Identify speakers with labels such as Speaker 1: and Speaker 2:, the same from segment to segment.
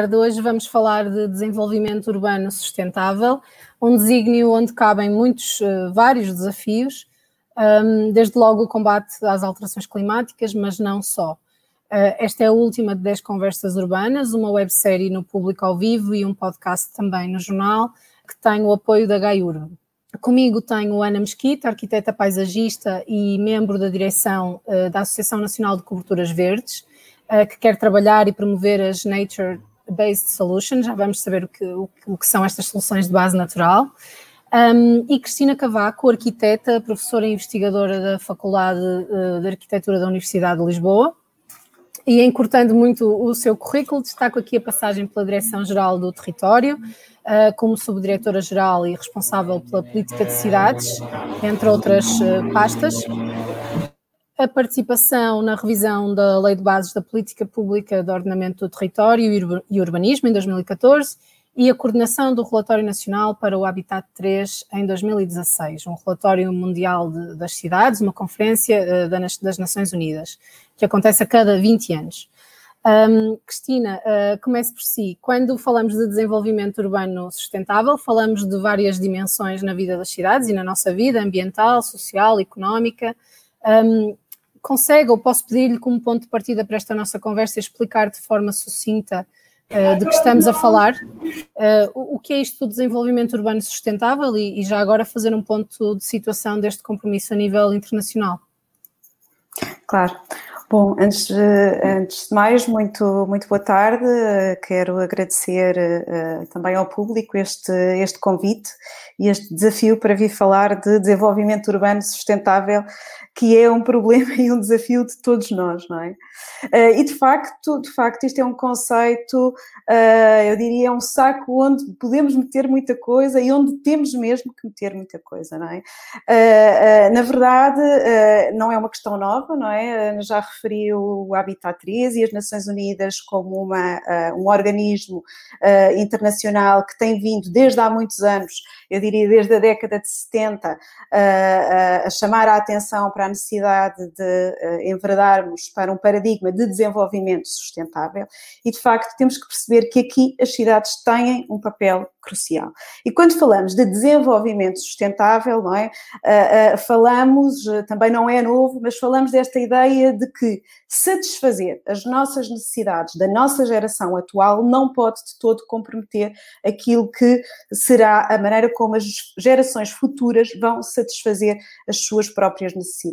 Speaker 1: Tarde. Hoje vamos falar de desenvolvimento urbano sustentável, um desígnio onde cabem muitos, uh, vários desafios, desde logo o combate às alterações climáticas, mas não só. Uh, esta é a última de 10 conversas urbanas, uma websérie no público ao vivo e um podcast também no jornal, que tem o apoio da Gaiurba. Comigo tenho Ana Mesquita, arquiteta paisagista e membro da direção uh, da Associação Nacional de Coberturas Verdes, que quer trabalhar e promover as Nature Based Solutions, já vamos saber o que, o, que são estas soluções de base natural. Um, e Cristina Cavaco, arquiteta, professora e investigadora da Faculdade uh, de Arquitetura da Universidade de Lisboa. E encurtando muito o seu currículo, destaco aqui a passagem pela Direção-Geral do Território, uh, como subdiretora-geral e responsável pela política de cidades, entre outras uh, pastas a participação na revisão da Lei de Bases da Política Pública de Ordenamento do Território e Urbanismo em 2014 e a coordenação do Relatório Nacional para o Habitat 3 em 2016, um relatório mundial de, das cidades, uma conferência uh, das Nações Unidas, que acontece a cada 20 anos. Um, Cristina, uh, comece por si. Quando falamos de desenvolvimento urbano sustentável, falamos de várias dimensões na vida das cidades e na nossa vida, ambiental, social, económica. Um, consegue, ou posso pedir-lhe como ponto de partida para esta nossa conversa, explicar de forma sucinta uh, de que estamos a falar, uh, o, o, que é isto do desenvolvimento urbano sustentável e, e, já agora fazer um ponto de situação deste compromisso a nível internacional?
Speaker 2: Claro. Bom, antes, antes de mais, muito, muito boa tarde. Quero agradecer uh, também ao público este, este convite e este desafio para vir falar de desenvolvimento urbano sustentável que é um problema e um desafio de todos nós, não é? Uh, e de facto, de facto, isto é um conceito, uh, eu diria, um saco onde podemos meter muita coisa e onde temos mesmo que meter muita coisa, não é? Uh, na verdade, não é uma questão nova, não é? Já referi o Habitat 3 e as Nações Unidas como uma, um organismo internacional que tem vindo desde há muitos anos, eu diria desde a década de 70, a chamar a atenção para a necessidade de uh, enverdarmos para um paradigma de desenvolvimento sustentável e, de facto, temos que perceber que aqui as cidades têm um papel crucial. E quando falamos de desenvolvimento sustentável, não é? Uh, uh, falamos, também não é novo, mas falamos desta ideia de que satisfazer as nossas necessidades da nossa geração atual não pode de todo comprometer aquilo que será a maneira como as gerações futuras vão satisfazer as suas próprias necessidades.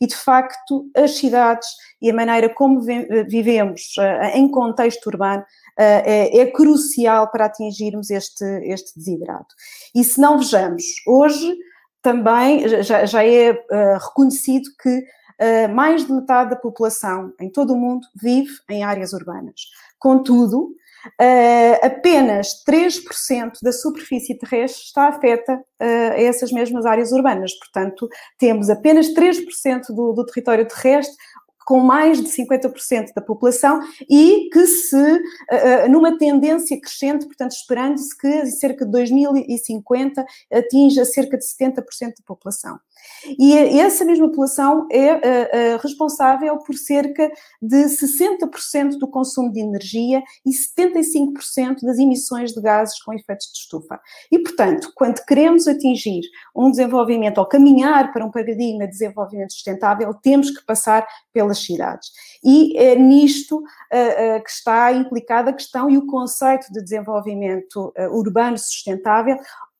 Speaker 2: E, de facto, as cidades e a maneira como vivemos uh, em contexto urbano é, é, crucial para atingirmos este, este desidrato. E se não vejamos, hoje também já, já é uh, reconhecido que uh, mais de metade da população em todo o mundo vive em áreas urbanas. Contudo, uh, apenas 3% da superfície terrestre está afeta a essas mesmas áreas urbanas. Portanto, temos apenas 3% do, do território terrestre com mais de 50% da população e que se, uh, numa tendência crescente, portanto, esperando-se que cerca de 2050 atinja cerca de 70% da população. E essa mesma população é uh, responsável por cerca de 60% do consumo de energia e 75% das emissões de gases com efeitos de estufa. E, portanto, quando queremos atingir um desenvolvimento ou caminhar para um paradigma de desenvolvimento sustentável, temos que passar pelas cidades. E é nisto uh, que está implicada a questão e o conceito de desenvolvimento urbano sustentável,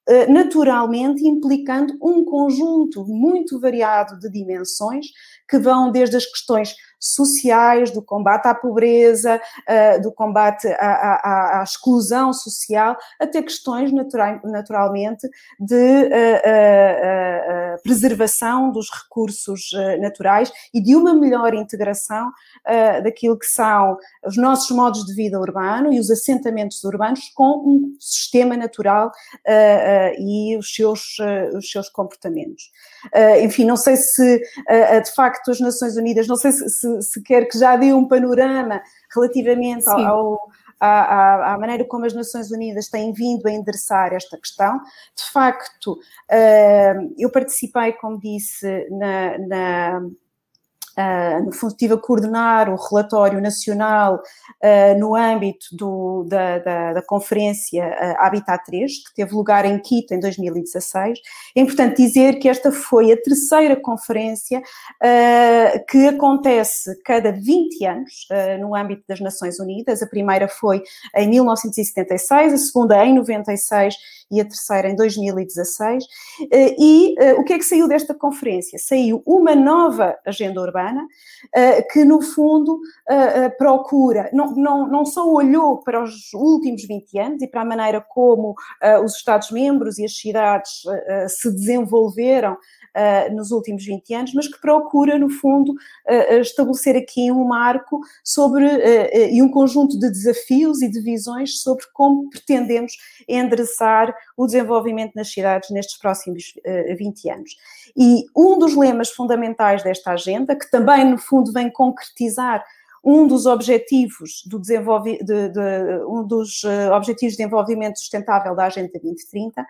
Speaker 2: eh, naturalmente implicando um conjunto muito variado de dimensões que vão desde as questões sociais, do combate à pobreza, uh, do combate à, à, à, exclusão social, até questões natural, naturalmente de uh, uh, preservação dos recursos naturais e de uma melhor integração daquilo que são os nossos modos de vida urbano e os assentamentos urbanos com um sistema natural e os seus, os seus comportamentos. enfim, não sei se de facto as Nações Unidas, não sei se, se se, quer que já dê um panorama relativamente ao, ao à, à, maneira como as Nações Unidas têm vindo a endereçar esta questão. De facto, uh, eu participei, como disse, na, na, Uh, no fundo, estive a coordenar o relatório nacional uh, no âmbito do, da, da, da, Conferência uh, Habitat 3, que teve lugar em Quito em 2016. É importante dizer que esta foi a terceira conferência que acontece cada 20 anos no âmbito das Nações Unidas. A primeira foi em 1976, a segunda em 96 e a terceira em 2016. E o que é que saiu desta conferência? Saiu uma nova agenda urbana que, no fundo, procura, não, não, não só olhou para os últimos 20 anos e para a maneira como os Estados-membros e as cidades se desenvolveram nos últimos 20 anos, mas que procura, no fundo, estabelecer aqui um marco sobre e um conjunto de desafios e de visões sobre como pretendemos endereçar o desenvolvimento nas cidades nestes próximos 20 anos. E um dos lemas fundamentais desta agenda, que também, no fundo, vem concretizar um dos objetivos do de, de, um dos objetivos de desenvolvimento sustentável da Agenda 2030,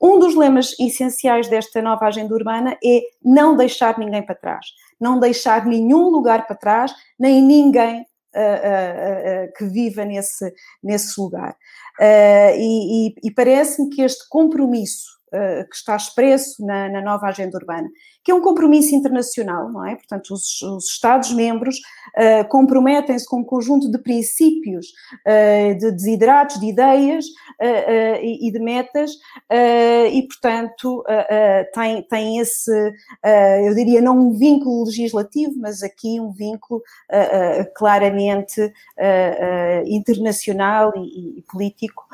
Speaker 2: um dos lemas essenciais desta nova agenda urbana é não deixar ninguém para trás, não deixar nenhum lugar para trás, nem ninguém uh, uh, uh, que viva nesse, nesse lugar. e, e, e parece-me que este compromisso que está expresso na, na, nova agenda urbana, que é um compromisso internacional, não é? Portanto, os, os Estados-membros uh, comprometem-se com um conjunto de princípios, uh, de desidratos, de ideias uh, e, e, de metas, e, portanto, tem, tem esse, eu diria, não um vínculo legislativo, mas aqui um vínculo claramente internacional e, e político,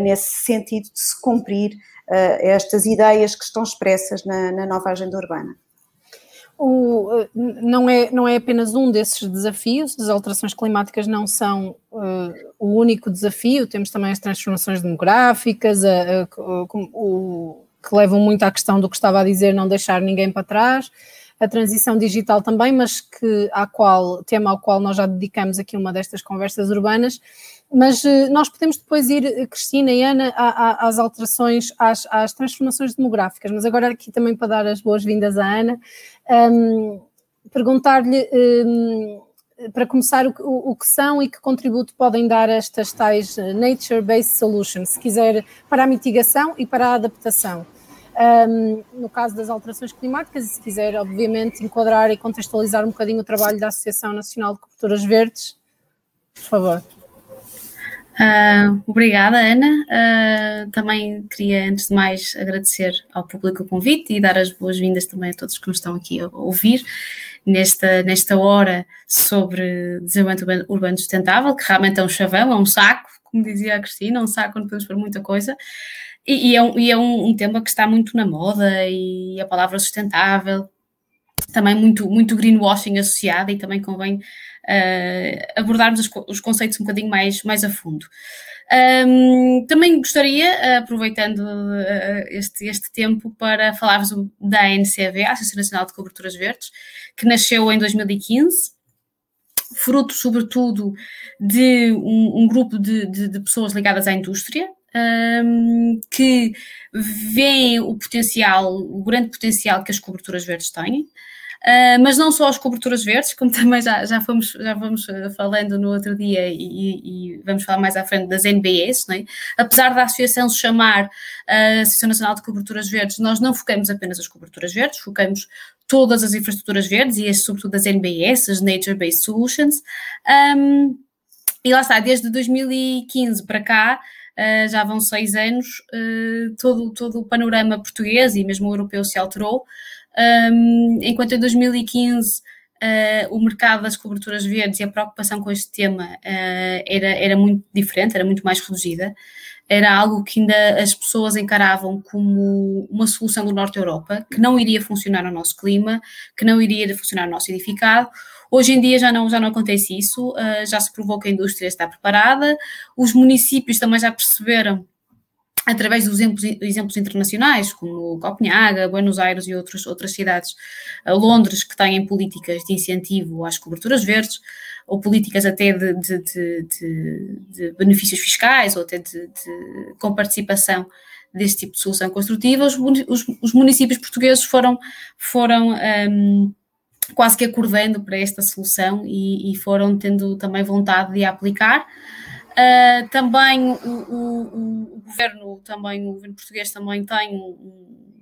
Speaker 2: nesse sentido de se cumprir estas ideias que estão expressas na, na nova agenda urbana.
Speaker 1: O, não, é, não é apenas um desses desafios, as alterações climáticas não são uh, o único desafio, temos também as transformações demográficas, a, a, a, o, que levam muito à questão do que estava a dizer, não deixar ninguém para trás, a transição digital também, mas que à qual, tema ao qual nós já dedicamos aqui uma destas conversas urbanas, mas uh, nós podemos depois ir, eh, Cristina e Ana, às alterações, às, às, transformações demográficas, mas agora aqui também para dar as boas-vindas à Ana, um, perguntar-lhe um, para começar o, o, o, que são e que contributo podem dar estas tais eh, Nature-Based Solutions, se quiser, para a mitigação e para a adaptação. Um, no caso das alterações climáticas, e se quiser, obviamente, enquadrar e contextualizar um bocadinho o trabalho da Associação Nacional de Coberturas Verdes, por favor.
Speaker 3: Uh, obrigada, Ana. Uh, também queria, antes de mais, agradecer ao público o convite e dar as boas-vindas também a todos que nos estão aqui a ouvir nesta, nesta hora sobre desenvolvimento urbano sustentável, que realmente é um chavão, é um saco, como dizia a Cristina, um saco onde podemos pôr muita coisa. E, e é, um, e é um, um tema que está muito na moda e a palavra sustentável, também muito, muito greenwashing associada e também convém uh, abordarmos os, os, conceitos um bocadinho mais, mais a fundo. Um, também gostaria, aproveitando uh, este, este tempo, para falar-vos da ANCV, a Associação Nacional de Coberturas Verdes, que nasceu em 2015, fruto, sobretudo, de um, um grupo de, de, de, pessoas ligadas à indústria, um, que veem o potencial, o grande potencial que as coberturas verdes têm. Uh, mas não só as coberturas verdes, como também já, já, fomos, já vamos ah, falando no outro dia e, e vamos falar mais à frente das NBS, é? apesar da associação se chamar uh, Associação Nacional de Coberturas Verdes, nós não focamos apenas as coberturas verdes, focamos todas as infraestruturas verdes e sobretudo as NBS, as Nature Based Solutions. Um, e lá está, desde 2015 para cá, uh, já vão seis anos, todo, todo o panorama português e mesmo europeu se alterou um, enquanto em 2015 uh, ah, o mercado das coberturas verdes e a preocupação com este tema uh, era, era muito diferente, era muito mais reduzida. Era algo que ainda as pessoas encaravam como uma solução do Norte Europa, que não iria funcionar no nosso clima, que não iria funcionar no nosso edificado. Hoje em dia já não, já não acontece isso, uh, já se provou que a indústria está preparada, os municípios também já perceberam através dos exemplos, exemplos, internacionais, como Copenhaga, Buenos Aires e outros, outras cidades, Londres, que têm políticas de incentivo às coberturas verdes, ou políticas até de, de, de, de benefícios fiscais, ou até de, com participação deste tipo de solução construtiva, os, os, os municípios portugueses foram, foram um, quase que acordando para esta solução e, e foram tendo também vontade de a aplicar. Uh, também o, o, o, governo, também o governo português também tem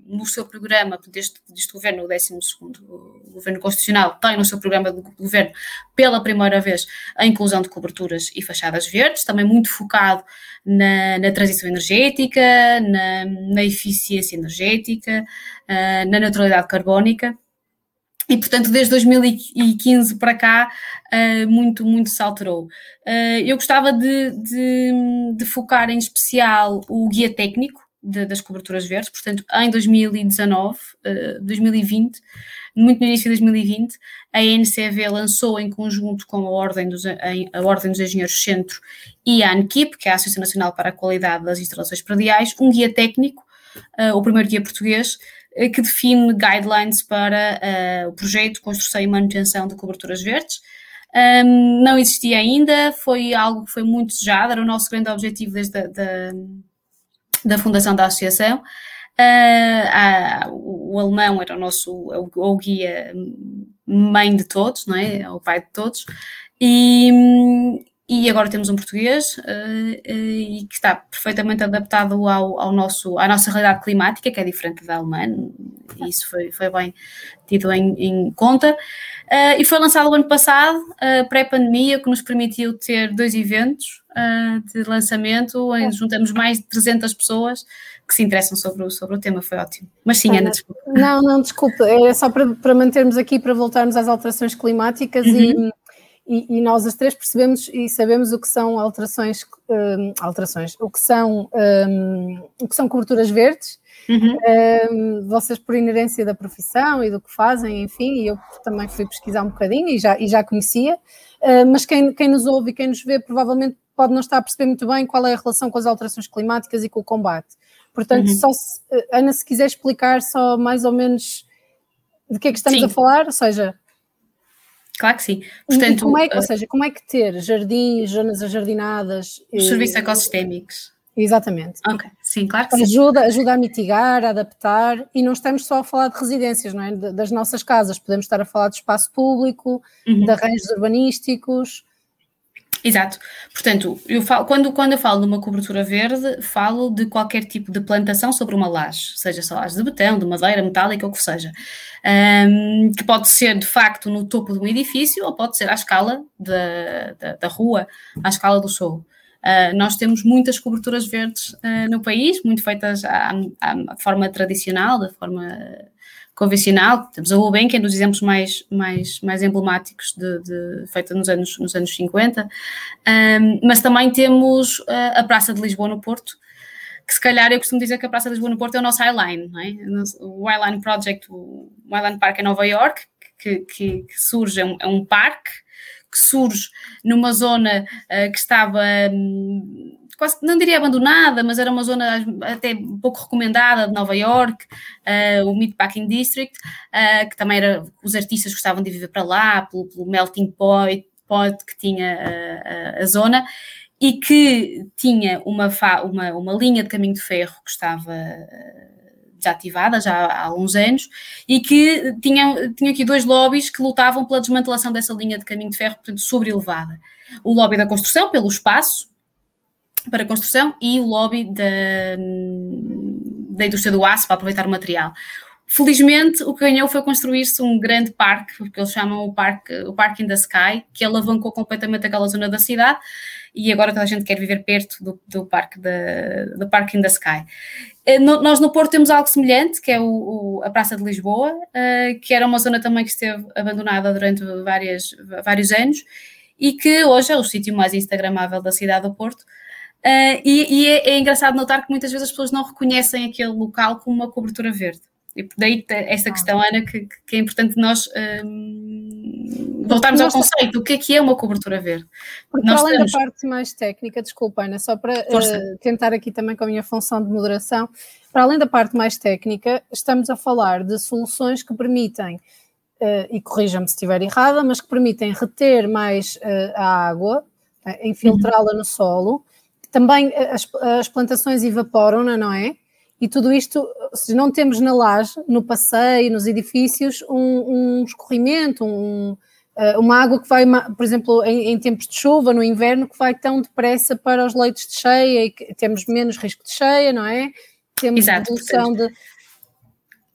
Speaker 3: no seu programa, deste, deste governo, o 12 o governo constitucional, tem no seu programa de governo, pela primeira vez, a inclusão de coberturas e fachadas verdes, também muito focado na, na transição energética, na, na eficiência energética, uh, na neutralidade carbónica. E, portanto, desde 2015 para cá, uh, muito, muito se alterou. Uh, eu gostava de, de, de, focar em especial o guia técnico, de, das coberturas verdes, portanto, em 2019, uh, 2020, muito no início de 2020, a NCV lançou em conjunto com a Ordem dos, a Ordem dos Engenheiros Centro e a ANKIP, que é a Associação Nacional para a Qualidade das Instalações Prediais, um guia técnico, o primeiro guia português, que define guidelines para uh, o projeto, construção e manutenção de coberturas verdes. Um, não existia ainda, foi algo que foi muito desejado, era o nosso grande objetivo desde a, da, da fundação da associação. Uh, o, o, alemão era o nosso o, o, guia mãe de todos, não é? O pai de todos. E, e agora temos um português uh, uh, e que está perfeitamente adaptado ao, ao, nosso, à nossa realidade climática, que é diferente da alemã, e isso foi, foi bem tido em, em conta. Uh, e foi lançado o ano passado, pré-pandemia, que nos permitiu ter dois eventos de lançamento, onde juntamos mais de 300 pessoas que se interessam sobre o, sobre o tema, foi ótimo. Mas sim, Ana, desculpa.
Speaker 1: Não, não, desculpa, é só para, para mantermos aqui, para voltarmos às alterações climáticas uhum. e e, e, nós as três percebemos e sabemos o que são alterações, um, alterações, o que são, um, o que são coberturas verdes. Uhum. Um, vocês por inerência da profissão e do que fazem, enfim, e eu também fui pesquisar um bocadinho e já, e já conhecia, uh, mas quem, quem nos ouve e quem nos vê provavelmente pode não estar a perceber muito bem qual é a relação com as alterações climáticas e com o combate. Portanto, uhum. só se, Ana, se quiser explicar só mais ou menos de que é que estamos Sim. a falar, ou seja,
Speaker 3: Claro que sim.
Speaker 1: Portanto, como é, uh, ou seja, como é que ter jardins, zonas ajardinadas...
Speaker 3: Os serviços ecossistémicos.
Speaker 1: Exatamente.
Speaker 3: Ok, sim, claro que
Speaker 1: ajuda, sim. Ajuda a mitigar, a adaptar, e não estamos só a falar de residências, não é? Das nossas casas, podemos estar a falar de espaço público, uhum. de arranjos urbanísticos,
Speaker 3: Exato. Portanto, eu falo, quando, quando eu falo de uma cobertura verde, falo de qualquer tipo de plantação sobre uma laje, seja essa laje de betão, de madeira, metálica, ou o que seja. Um, que pode ser, de facto, no topo de um edifício ou pode ser à escala da, da, da rua, à escala do solo. Uh, nós temos muitas coberturas verdes uh, no país, muito feitas à, à, forma tradicional, da forma convencional, temos a Gulbenkian, dos exemplos mais, mais, mais emblemáticos de, de, feita nos anos, nos anos 50, um, mas também temos a, a Praça de Lisboa no Porto, que se calhar eu costumo dizer que a Praça de Lisboa no Porto é o nosso Highline, é? o Highline Project, o Highline Park em Nova York, que, que, que surge, é um, é um parque que surge numa zona uh, que estava um, quase não diria abandonada, mas era uma zona até pouco recomendada de Nova York, uh, o Meatpacking District, uh, que também era, os artistas gostavam de viver para lá, pelo, pelo melting pot, pot que tinha uh, a zona, e que tinha uma, uma, uma linha de caminho de ferro que estava desativada já há alguns anos e que tinha, tinha aqui dois lobbies que lutavam pela desmantelação dessa linha de caminho de ferro, portanto, sobrelevada. O lobby da construção, pelo espaço, para construção e o lobby da, da indústria do aço para aproveitar o material. Felizmente, o que ganhou foi construir-se um grande parque, que eles chamam o Parque, o parque in the Sky, que alavancou completamente aquela zona da cidade e agora toda a gente quer viver perto do, do, parque, de, do parque in the Sky. Eh, no, nós no Porto temos algo semelhante, que é o, o, a Praça de Lisboa, uh, que era uma zona também que esteve abandonada durante várias, vários anos e que hoje é o sítio mais instagramável da cidade do Porto, Uh, e, e é, é, engraçado notar que muitas vezes as pessoas não reconhecem aquele local como uma cobertura verde. E daí esta questão, Ana, que, que é importante nós um, voltarmos ao conceito. O que é que é uma cobertura verde?
Speaker 1: Porque nós para além da parte mais técnica, desculpa, Ana, só para uh, tentar aqui também com a minha função de moderação, para além da parte mais técnica, estamos a falar de soluções que permitem, uh, e corrija-me se estiver errada, mas que permitem reter mais a água, infiltrá-la uhum. no solo, também as, as plantações evaporam, não é? E tudo isto, se não temos na laje, no passeio, nos edifícios, um, um escorrimento, um, eh, uma água que vai, por exemplo, em, em, tempos de chuva, no inverno, que vai tão depressa para os leitos de cheia e que temos menos risco de cheia, não é? Temos
Speaker 3: Exato, redução de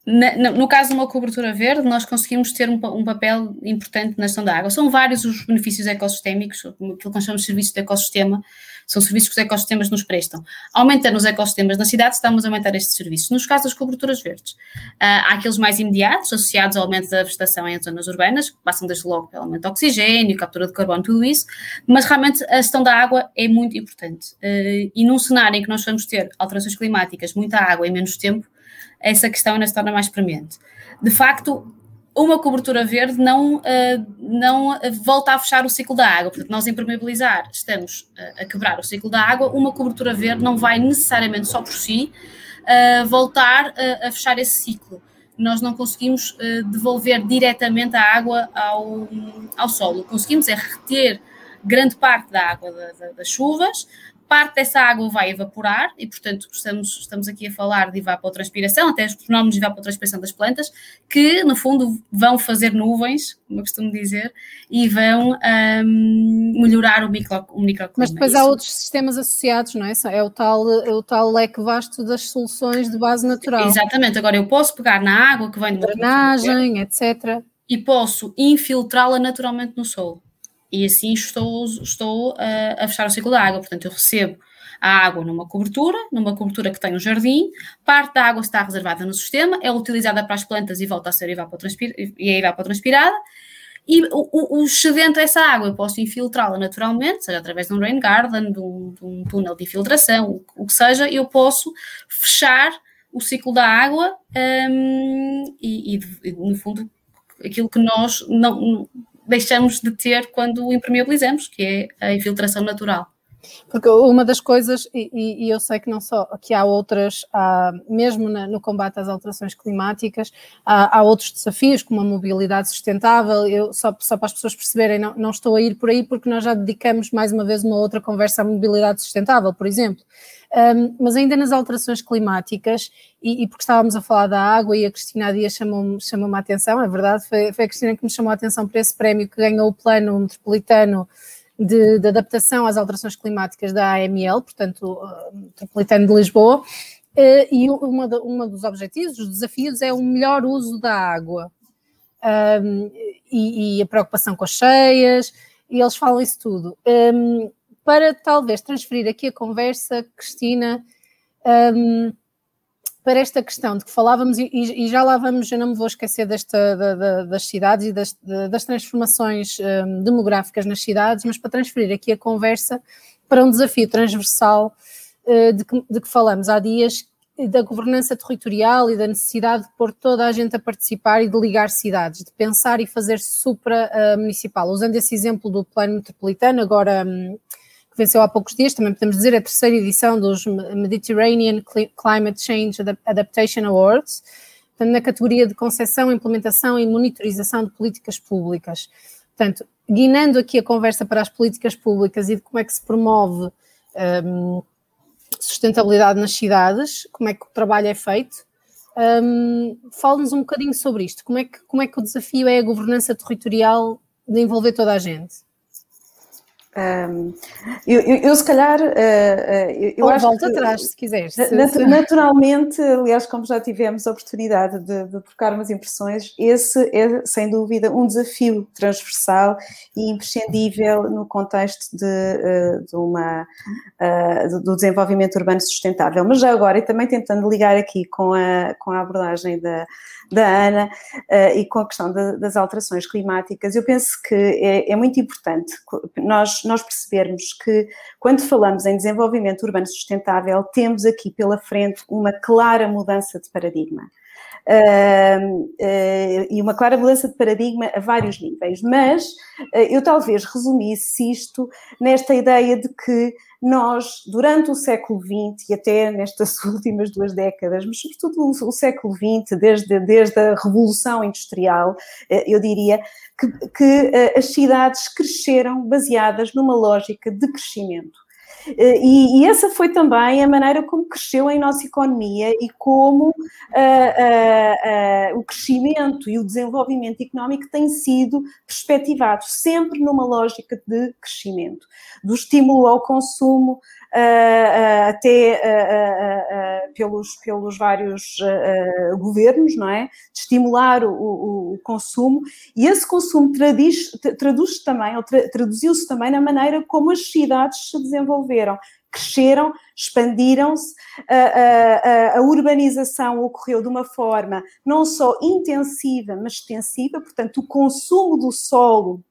Speaker 3: na, no caso de uma cobertura verde, nós conseguimos ter um, um, papel importante na gestão da água. São vários os benefícios ecossistémicos, aquilo que nós chamamos de serviços de ecossistema, são serviços que os ecossistemas nos prestam. Aumentando os ecossistemas na cidade, estamos a aumentar estes serviços. Nos casos das coberturas verdes, uh, há aqueles mais imediatos, associados ao aumento da vegetação em zonas urbanas, que passam desde logo pelo aumento de oxigênio, captura de carbono, tudo isso, mas realmente a gestão da água é muito importante. Uh, e num cenário em que nós vamos ter alterações climáticas, muita água em menos tempo, essa questão ainda se torna mais premente. De facto, uma cobertura verde não, uh, não volta a fechar o ciclo da água. Portanto, nós impermeabilizar estamos uh, a quebrar o ciclo da água, uma cobertura verde não vai necessariamente só por si uh, voltar a fechar esse ciclo. Nós não conseguimos devolver diretamente a água ao, ao solo. Conseguimos é reter grande parte da água da, da, das chuvas, parte dessa água vai evaporar e, portanto, estamos, estamos aqui a falar de evapotranspiração, até os fenómenos de evapotranspiração das plantas, que, no fundo, vão fazer nuvens, como eu costumo dizer, e vão um, melhorar o, micro, o microclima.
Speaker 1: Mas depois há outros sistemas associados, não é? É o, tal, é o tal leque vasto das soluções de base natural.
Speaker 3: Exatamente. Agora, eu posso pegar na água que vem de
Speaker 1: drenagem, etc.
Speaker 3: E posso infiltrá-la naturalmente no solo e assim estou, estou a, a fechar o ciclo da água. Portanto, eu recebo a água numa cobertura, numa cobertura que tem um jardim, parte da água está reservada no sistema, é utilizada para as plantas e volta a ser é evapotranspirada, e o, o, excedente dessa água eu posso infiltrá-la naturalmente, seja através de um rain garden, de um, de um túnel de infiltração, o, o, que seja, eu posso fechar o ciclo da água um, e, e, no fundo, aquilo que nós não, deixamos de ter quando impermeabilizamos, que é a infiltração natural.
Speaker 1: Porque uma das coisas, e, e, eu sei que não só, que há outras, há, mesmo na, no combate às alterações climáticas, há, há, outros desafios, como a mobilidade sustentável. Eu, só, só para as pessoas perceberem, não, não estou a ir por aí porque nós já dedicamos mais uma vez uma outra conversa à mobilidade sustentável, por exemplo. Um, mas ainda nas alterações climáticas, e, e, porque estávamos a falar da água e a Cristina Dias chamou-me chamou a atenção, é verdade, foi, foi, a Cristina que me chamou a atenção para esse prémio que ganhou o plano metropolitano de, de adaptação às alterações climáticas da AML, portanto, metropolitano de Lisboa, uh, e uma, uma dos objetivos, os desafios é o melhor uso da água. Um, e, e, a preocupação com as cheias, e eles falam isso tudo. Um, para talvez transferir aqui a conversa, Cristina, um, para esta questão de que falávamos, e, e, já lá vamos, eu não me vou esquecer desta, da, da, das cidades e das, das transformações um, demográficas nas cidades, mas para transferir aqui a conversa para um desafio transversal uh, de, que, de que falamos há dias, da governança territorial e da necessidade de pôr toda a gente a participar e de ligar cidades, de pensar e fazer supra-municipal. Uh, Usando esse exemplo do plano metropolitano, agora um, venceu há poucos dias, também podemos dizer, a terceira edição dos Mediterranean Climate Change Adaptation Awards, portanto, na categoria de concepção, implementação e monitorização de políticas públicas. Portanto, guinando aqui a conversa para as políticas públicas e de como é que se promove um, sustentabilidade nas cidades, como é que o trabalho é feito. Um, Fale-nos um bocadinho sobre isto. Como é, que, como é que o desafio é a governança territorial de envolver toda a gente?
Speaker 2: Um, eu, eu, eu, se calhar. Uh,
Speaker 1: eu Ou acho volta que, atrás, se quiseres.
Speaker 2: Naturalmente, aliás, como já tivemos a oportunidade de, de trocar umas impressões, esse é sem dúvida um desafio transversal e imprescindível no contexto de, uh, de uma, uh, do desenvolvimento urbano sustentável. Mas já agora, e também tentando ligar aqui com a, com a abordagem da da Ana uh, e com a questão de, das alterações climáticas, eu penso que é, é, muito importante nós, nós percebermos que quando falamos em desenvolvimento urbano sustentável, temos aqui pela frente uma clara mudança de paradigma. Uh, uh, e uma clara mudança de paradigma a vários níveis, mas uh, eu talvez resumisse isto nesta ideia de que nós, durante o século XX e até nestas últimas duas décadas, mas sobretudo o, século XX, desde, desde a Revolução Industrial, eu diria que, que as cidades cresceram baseadas numa lógica de crescimento. E, e, essa foi também a maneira como cresceu a nossa economia e como uh, uh, uh, o crescimento e o desenvolvimento económico tem sido perspectivado, sempre numa lógica de crescimento, do estímulo ao consumo, até pelos, pelos vários governos, não é? De estimular o, o, o consumo. E esse consumo traduz-se também, ou tra, traduziu-se também na maneira como as cidades se desenvolveram. Cresceram, expandiram-se, a, a, a, urbanização ocorreu de uma forma não só intensiva, mas extensiva, portanto, o consumo do solo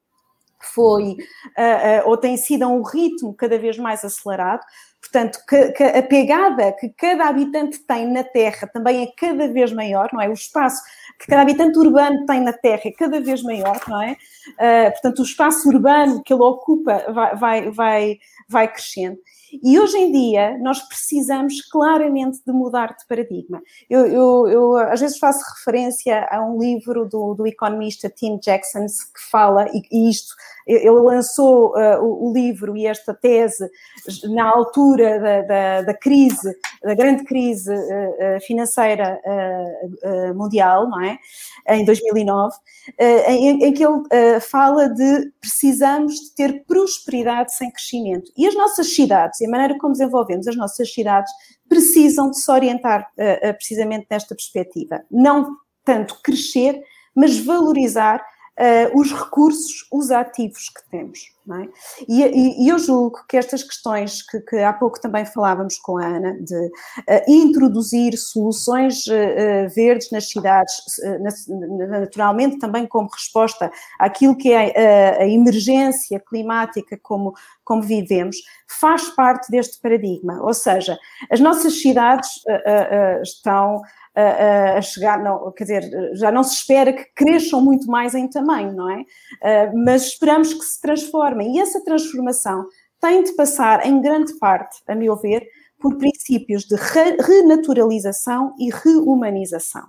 Speaker 2: foi uh, uh, ou tem sido a um ritmo cada vez mais acelerado. Portanto, que, que a pegada que cada habitante tem na Terra também é cada vez maior, não é? O espaço que cada habitante urbano tem na Terra é cada vez maior, não é? Uh, portanto, o espaço urbano que ele ocupa vai, vai, vai, vai crescendo. E hoje em dia nós precisamos claramente de mudar de paradigma. Eu, eu, eu às vezes faço referência a um livro do, do economista Tim Jackson que fala, e, e isto ele lançou uh, o, o, livro e esta tese na altura da, da, da crise, da grande crise uh, financeira uh, mundial, não é? Em 2009, em, em, que ele fala de precisamos de ter prosperidade sem crescimento. E as nossas cidades, e a maneira como desenvolvemos as nossas cidades, precisam de se orientar precisamente nesta perspectiva. Não tanto crescer, mas valorizar uh, os recursos, os ativos que temos. É? E, e, e, eu julgo que estas questões que, que, há pouco também falávamos com a Ana, de uh, introduzir soluções uh, verdes nas cidades, naturalmente também como resposta àquilo que é a, a emergência climática como, como vivemos, faz parte deste paradigma. Ou seja, as nossas cidades estão a, chegar, não, quer dizer, já não se espera que cresçam muito mais em tamanho, não é? mas esperamos que se transformem. E essa transformação tem de passar, em grande parte, a meu ver, por princípios de re renaturalização e reumanização.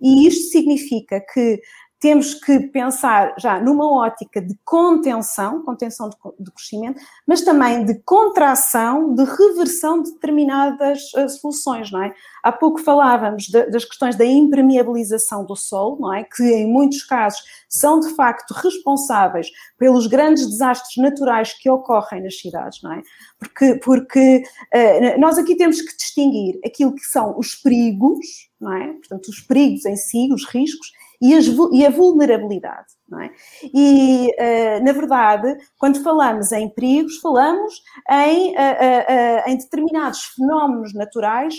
Speaker 2: E isto significa que temos que pensar já numa ótica de contenção, contenção de, crescimento, mas também de contração, de reversão de determinadas uh, soluções, não é? Há pouco falávamos de, das questões da impermeabilização do solo, não é? Que em muitos casos são de facto responsáveis pelos grandes desastres naturais que ocorrem nas cidades, não é? Porque, porque uh, nós aqui temos que distinguir aquilo que são os perigos, não é? Portanto, os perigos em si, os riscos, e, as, e a vulnerabilidade. Não é? E, uh, na verdade, quando falamos em perigos, falamos em, uh, uh, em determinados fenómenos naturais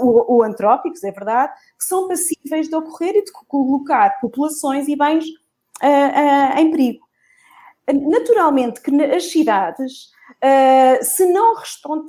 Speaker 2: ou, ou, antrópicos, é verdade, que são passíveis de ocorrer e de colocar populações e bens em perigo. Naturalmente que as cidades Uh, se não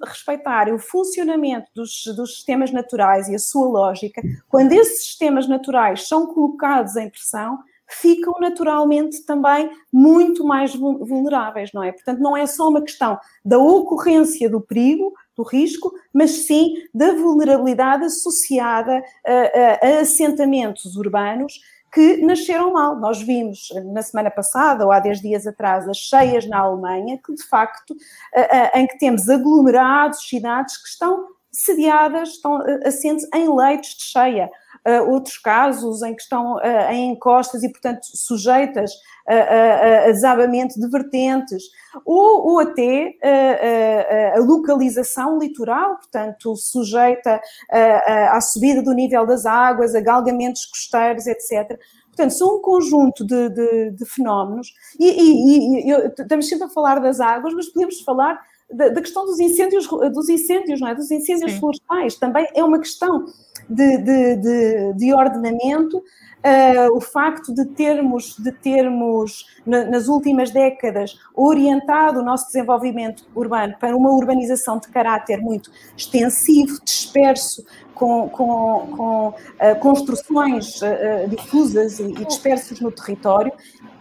Speaker 2: respeitarem o funcionamento dos, dos, sistemas naturais e a sua lógica, quando esses sistemas naturais são colocados em pressão, ficam naturalmente também muito mais vulneráveis, não é? Portanto, não é só uma questão da ocorrência do perigo, do risco, mas sim da vulnerabilidade associada a, a, a assentamentos urbanos que nasceram mal. Nós vimos na semana passada, ou há 10 dias atrás, as cheias na Alemanha, que de facto, em que temos aglomerados, cidades que estão sediadas, estão assentes em leitos de cheia. Outros casos em que estão em encostas e, portanto, sujeitas a, a, desabamento de vertentes, ou, ou até a, a, localização litoral, portanto, sujeita à subida do nível das águas, a galgamentos costeiros, etc. Portanto, são um conjunto de, de, de fenómenos, e, e, e eu, estamos sempre a falar das águas, mas podemos falar da, da, questão dos incêndios, dos incêndios, não é? Dos incêndios Sim. florestais, também é uma questão de, de, de, de ordenamento uh, o facto de termos, de termos na, nas últimas décadas, orientado o nosso desenvolvimento urbano para uma urbanização de caráter muito extensivo, disperso, com, com, com uh, construções uh, difusas e, e dispersas no território,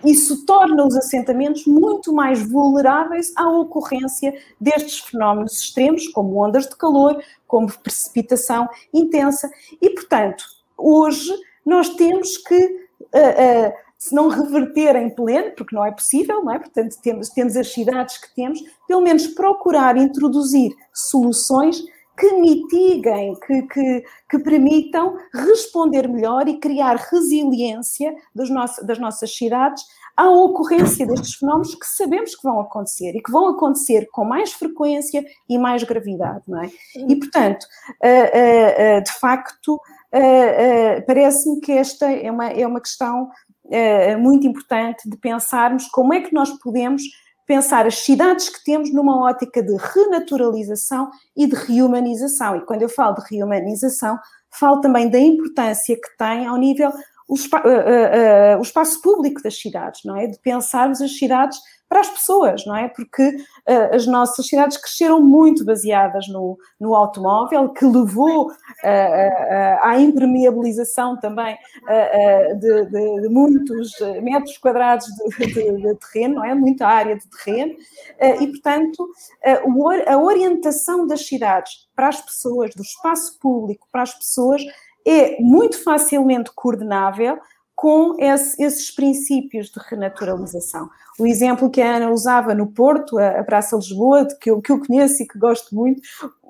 Speaker 2: isso torna os assentamentos muito mais vulneráveis à ocorrência destes fenómenos extremos, como ondas de calor, como precipitação intensa, e, portanto, hoje nós temos que uh, uh, se não reverter em pleno, porque não é possível, não é? Portanto, temos, temos as cidades que temos, pelo menos procurar introduzir soluções que mitiguem, que, que, que, permitam responder melhor e criar resiliência das, nossas, das nossas cidades à ocorrência destes fenómenos que sabemos que vão acontecer e que vão acontecer com mais frequência e mais gravidade, não é? E, portanto, eh, de facto, parece-me que esta é uma, é uma questão muito importante de pensarmos como é que nós podemos pensar as cidades que temos numa ótica de renaturalização e de reumanização. E quando eu falo de reumanização, falo também da importância que tem ao nível o espaço público das cidades, não é? De pensarmos as cidades para as pessoas, não é? Porque uh, as nossas cidades cresceram muito baseadas no, no automóvel, que levou uh, uh, à impermeabilização também de, de, de, muitos metros quadrados de, de, terreno, não é? Muita área de terreno, e portanto a orientação das cidades para as pessoas, do espaço público para as pessoas, é muito facilmente coordenável com esse, esses princípios de renaturalização. O exemplo que a Ana usava no Porto, a, Praça Lisboa, que eu, que eu conheço e que gosto muito,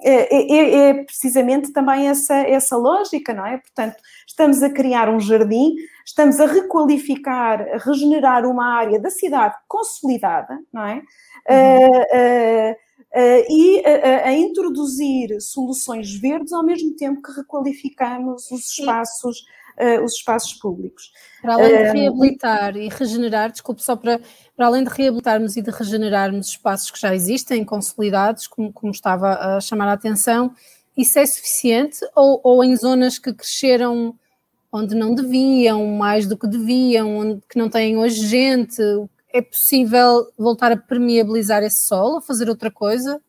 Speaker 2: é, é, é, é, precisamente também essa, essa lógica, não é? Portanto, estamos a criar um jardim, estamos a requalificar, a regenerar uma área da cidade consolidada, não é? Uhum. Uh, uh, Uh, e a, a, introduzir soluções verdes ao mesmo tempo que requalificamos os espaços, uh, os espaços públicos.
Speaker 1: Para além de reabilitar e regenerar, desculpe, só para, para além de reabilitarmos e de regenerarmos espaços que já existem, consolidados, como, como estava a chamar a atenção, isso é suficiente? Ou, ou em zonas que cresceram onde não deviam, mais do que deviam, onde que não têm hoje gente, é possível voltar a permeabilizar esse solo, fazer outra coisa?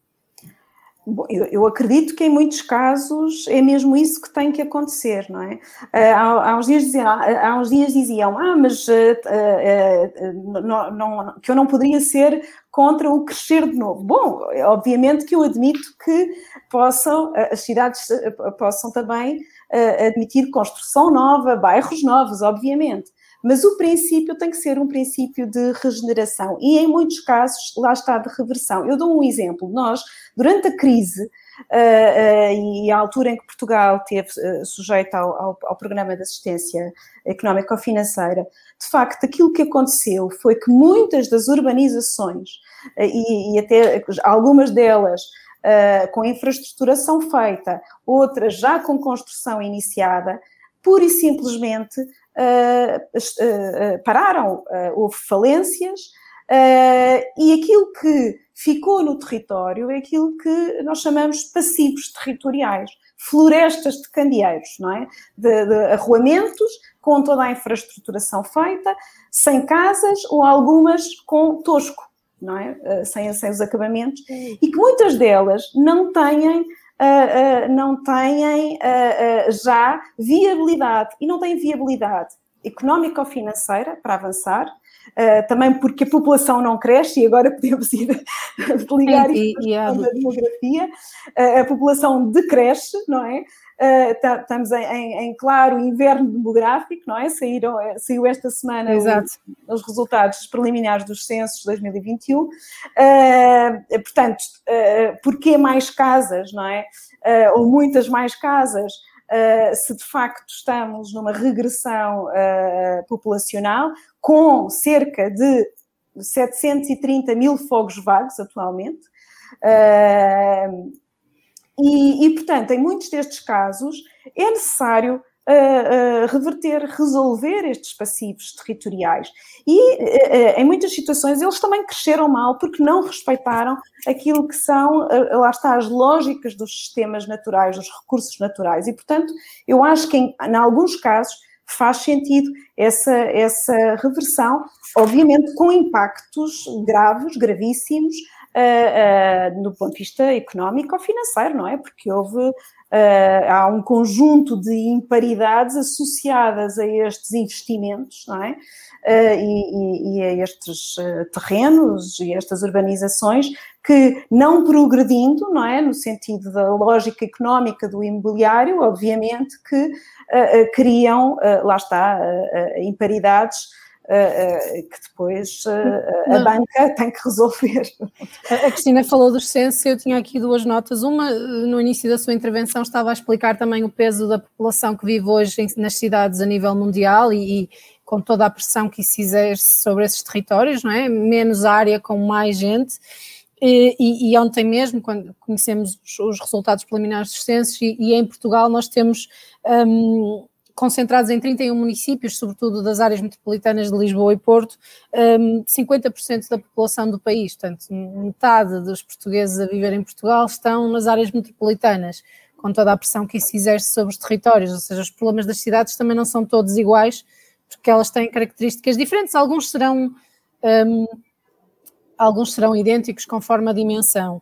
Speaker 2: Bom, eu, eu, acredito que em muitos casos é mesmo isso que tem que acontecer, não é? Uh, há, há, uns dias diziam, há, há uns dias diziam, ah, mas uh, uh, não, não, que eu não poderia ser contra o crescer de novo. Bom, obviamente que eu admito que possam, as cidades possam também admitir construção nova, bairros novos, obviamente. Mas o princípio tem que ser um princípio de regeneração e, em muitos casos, lá está de reversão. Eu dou um exemplo. Nós, durante a crise, Uh, uh, e a altura em que Portugal teve uh, sujeito ao, ao, ao, programa de assistência económico-financeira, de facto, aquilo que aconteceu foi que muitas das urbanizações, e, e, até algumas delas com infraestruturação feita, outras já com construção iniciada, pura e simplesmente pararam, houve falências, e aquilo que ficou no território é aquilo que nós chamamos passivos territoriais, florestas de candeeiros, não é? De, de arruamentos com toda a infraestruturação feita, sem casas ou algumas com tosco, não é? Sem, sem os acabamentos, e que muitas delas não têm uh, não têm uh, já viabilidade. E não têm viabilidade económica ou financeira para avançar, Uh, também porque a população não cresce, e agora podemos ir ligar isso à demografia, uh, a população decresce, não é? Uh, estamos em, em, em, claro inverno demográfico, não é? Saíram, saiu esta semana o, os resultados preliminares dos censos de 2021. portanto, uh, porquê mais casas, não é? ou muitas mais casas? Uh, se de facto estamos numa regressão uh, populacional, com cerca de 730 mil fogos vagos atualmente. Uh, e, e, portanto, em muitos destes casos, é necessário uh, uh, reverter, resolver estes passivos territoriais. E, uh, em muitas situações, eles também cresceram mal porque não respeitaram aquilo que são, lá está, as lógicas dos sistemas naturais, dos recursos naturais. E, portanto, eu acho que, em, em alguns casos, faz sentido essa, essa reversão, obviamente com impactos graves, gravíssimos, uh, uh, do ponto de vista económico ou financeiro, não é? Porque houve, uh, há um conjunto de imparidades associadas a estes investimentos, não é? E, e, e, a estes terrenos e estas urbanizações que não progredindo, não é, no sentido da lógica económica do imobiliário, obviamente que uh, criam, uh, lá está, imparidades que depois a banca tem que resolver.
Speaker 1: A Cristina falou dos censos, eu tinha aqui duas notas. Uma, no início da sua intervenção, estava a explicar também o peso da população que vive hoje nas cidades a nível mundial e, e com toda a pressão que isso exerce sobre esses territórios, não é? Menos área com mais gente. E, e, ontem mesmo, quando conhecemos os, os resultados preliminares dos censos, e, e, em Portugal nós temos um, concentrados em 31 municípios, sobretudo das áreas metropolitanas de Lisboa e Porto, um, 50% da população do país, portanto, metade dos portugueses a viver em Portugal estão nas áreas metropolitanas, com toda a pressão que isso exerce sobre os territórios, ou seja, os problemas das cidades também não são todos iguais, porque elas têm características diferentes, alguns serão. Um, alguns serão idênticos conforme a dimensão.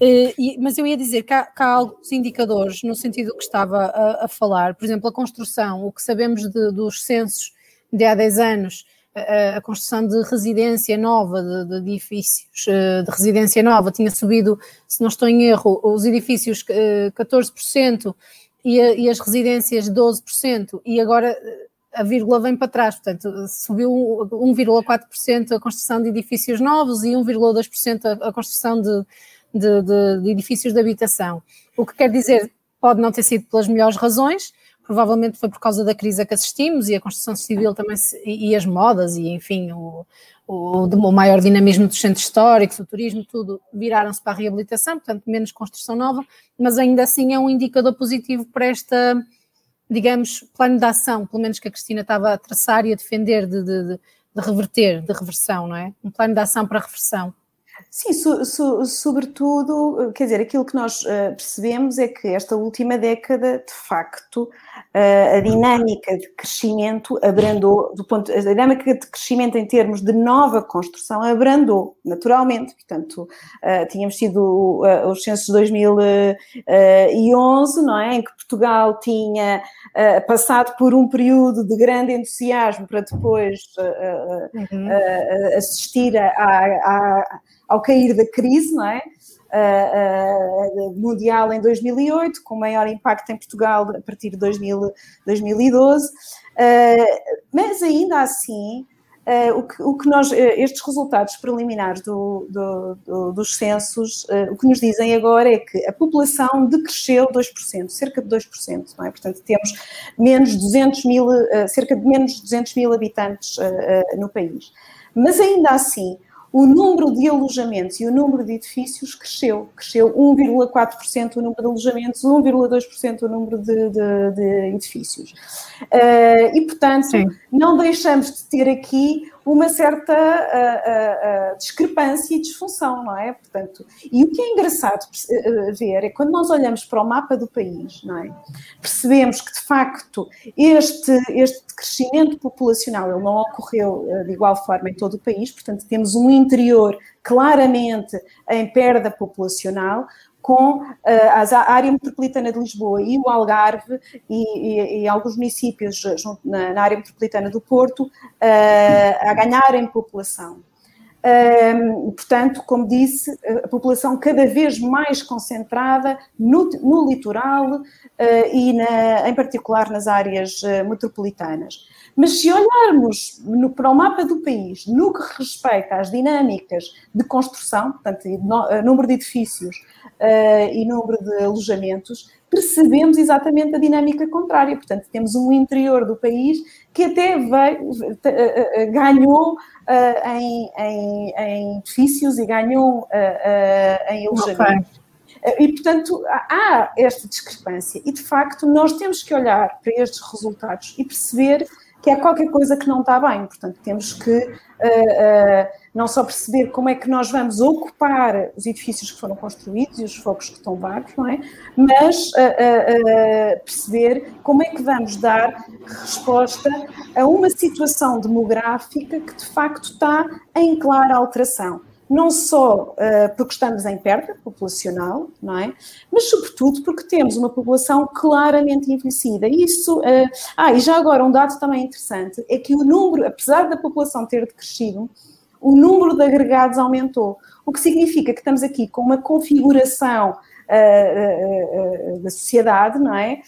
Speaker 1: Uh, mas eu ia dizer que há, que há, alguns indicadores no sentido que estava a, a, falar, por exemplo, a construção, o que sabemos de, dos censos de há 10 anos, a, a construção de residência nova, de, de, edifícios uh, de residência nova, tinha subido, se não estou em erro, os edifícios uh, eh, 14% e, e, as residências 12%, e agora a vírgula vem para trás, portanto, subiu 1,4% a construção de edifícios novos e 1,2% a, construção de, de, de, de, edifícios de habitação. O que quer dizer, pode não ter sido pelas melhores razões, provavelmente foi por causa da crise a que assistimos e a construção civil também, se, e, as modas, e enfim, o, o, o, maior dinamismo dos centros históricos, o turismo, tudo viraram-se para a reabilitação, portanto, menos construção nova, mas ainda assim é um indicador positivo para esta digamos, plano de ação, pelo menos que a Cristina estava a traçar e a defender de, de, de reverter, de reversão, não é? Um plano de ação para reversão.
Speaker 2: Sim, so, so, sobretudo, quer dizer, aquilo que nós uh, percebemos é que esta última década, de facto, uh, a dinâmica de crescimento abrandou, do ponto, a dinâmica de crescimento em termos de nova construção abrandou, naturalmente. Portanto, uh, tínhamos tido os censos de 2011, não é? Em que Portugal tinha passado por um período de grande entusiasmo para depois uhum. assistir a, a ao cair da crise, não é? Uh, uh, mundial em 2008, com maior impacto em Portugal a partir de 2000, 2012, uh, mas ainda assim, o que, o, que, nós, estes resultados preliminares do, do, do, dos censos, o que nos dizem agora é que a população decresceu 2%, cerca de 2%, não é? Portanto, temos menos 200 mil, cerca de menos 200 mil habitantes no país. Mas ainda assim, o número de alojamentos e o número de edifícios cresceu. Cresceu 1,4% o número de alojamentos, 1,2% o número de, de, de edifícios. Uh, e, portanto, Sim. não deixamos de ter aqui uma certa uh, uh, discrepância e disfunção, não é? Portanto, e o que é engraçado ver é quando nós olhamos para o mapa do país, não é? Percebemos que, de facto, este, este crescimento populacional ele não ocorreu de igual forma em todo o país, portanto, temos um interior claramente em perda populacional, com uh, a área metropolitana de Lisboa e o Algarve e, e, e alguns municípios junto, na, na, área metropolitana do Porto uh, a ganharem população. Um, portanto, como disse, a população cada vez mais concentrada no, no litoral uh, e, na, em particular, nas áreas metropolitanas. Mas se olharmos no, para o mapa do país, no que respeita às dinâmicas de construção, portanto, no, número de edifícios uh, e número de alojamentos, percebemos exatamente a dinâmica contrária. Portanto, temos um interior do país que até veio, uh, ganhou uh, em, em, em, edifícios e ganhou em alojamentos. Okay. E, portanto, há esta discrepância. E, de facto, nós temos que olhar para estes resultados e perceber que há qualquer coisa que não está bem. Portanto, temos que uh, uh, não só perceber como é que nós vamos ocupar os edifícios que foram construídos e os focos que estão vagos, não é? Mas uh, perceber como é que vamos dar resposta a uma situação demográfica que de facto está em clara alteração não só uh, porque estamos em perda populacional, não é? Mas sobretudo porque temos uma população claramente envelhecida. E isso, uh, ah, e já agora um dado também interessante é que o número, apesar da população ter crescido, o número de agregados aumentou, o que significa que estamos aqui com uma configuração uh, da sociedade, não é?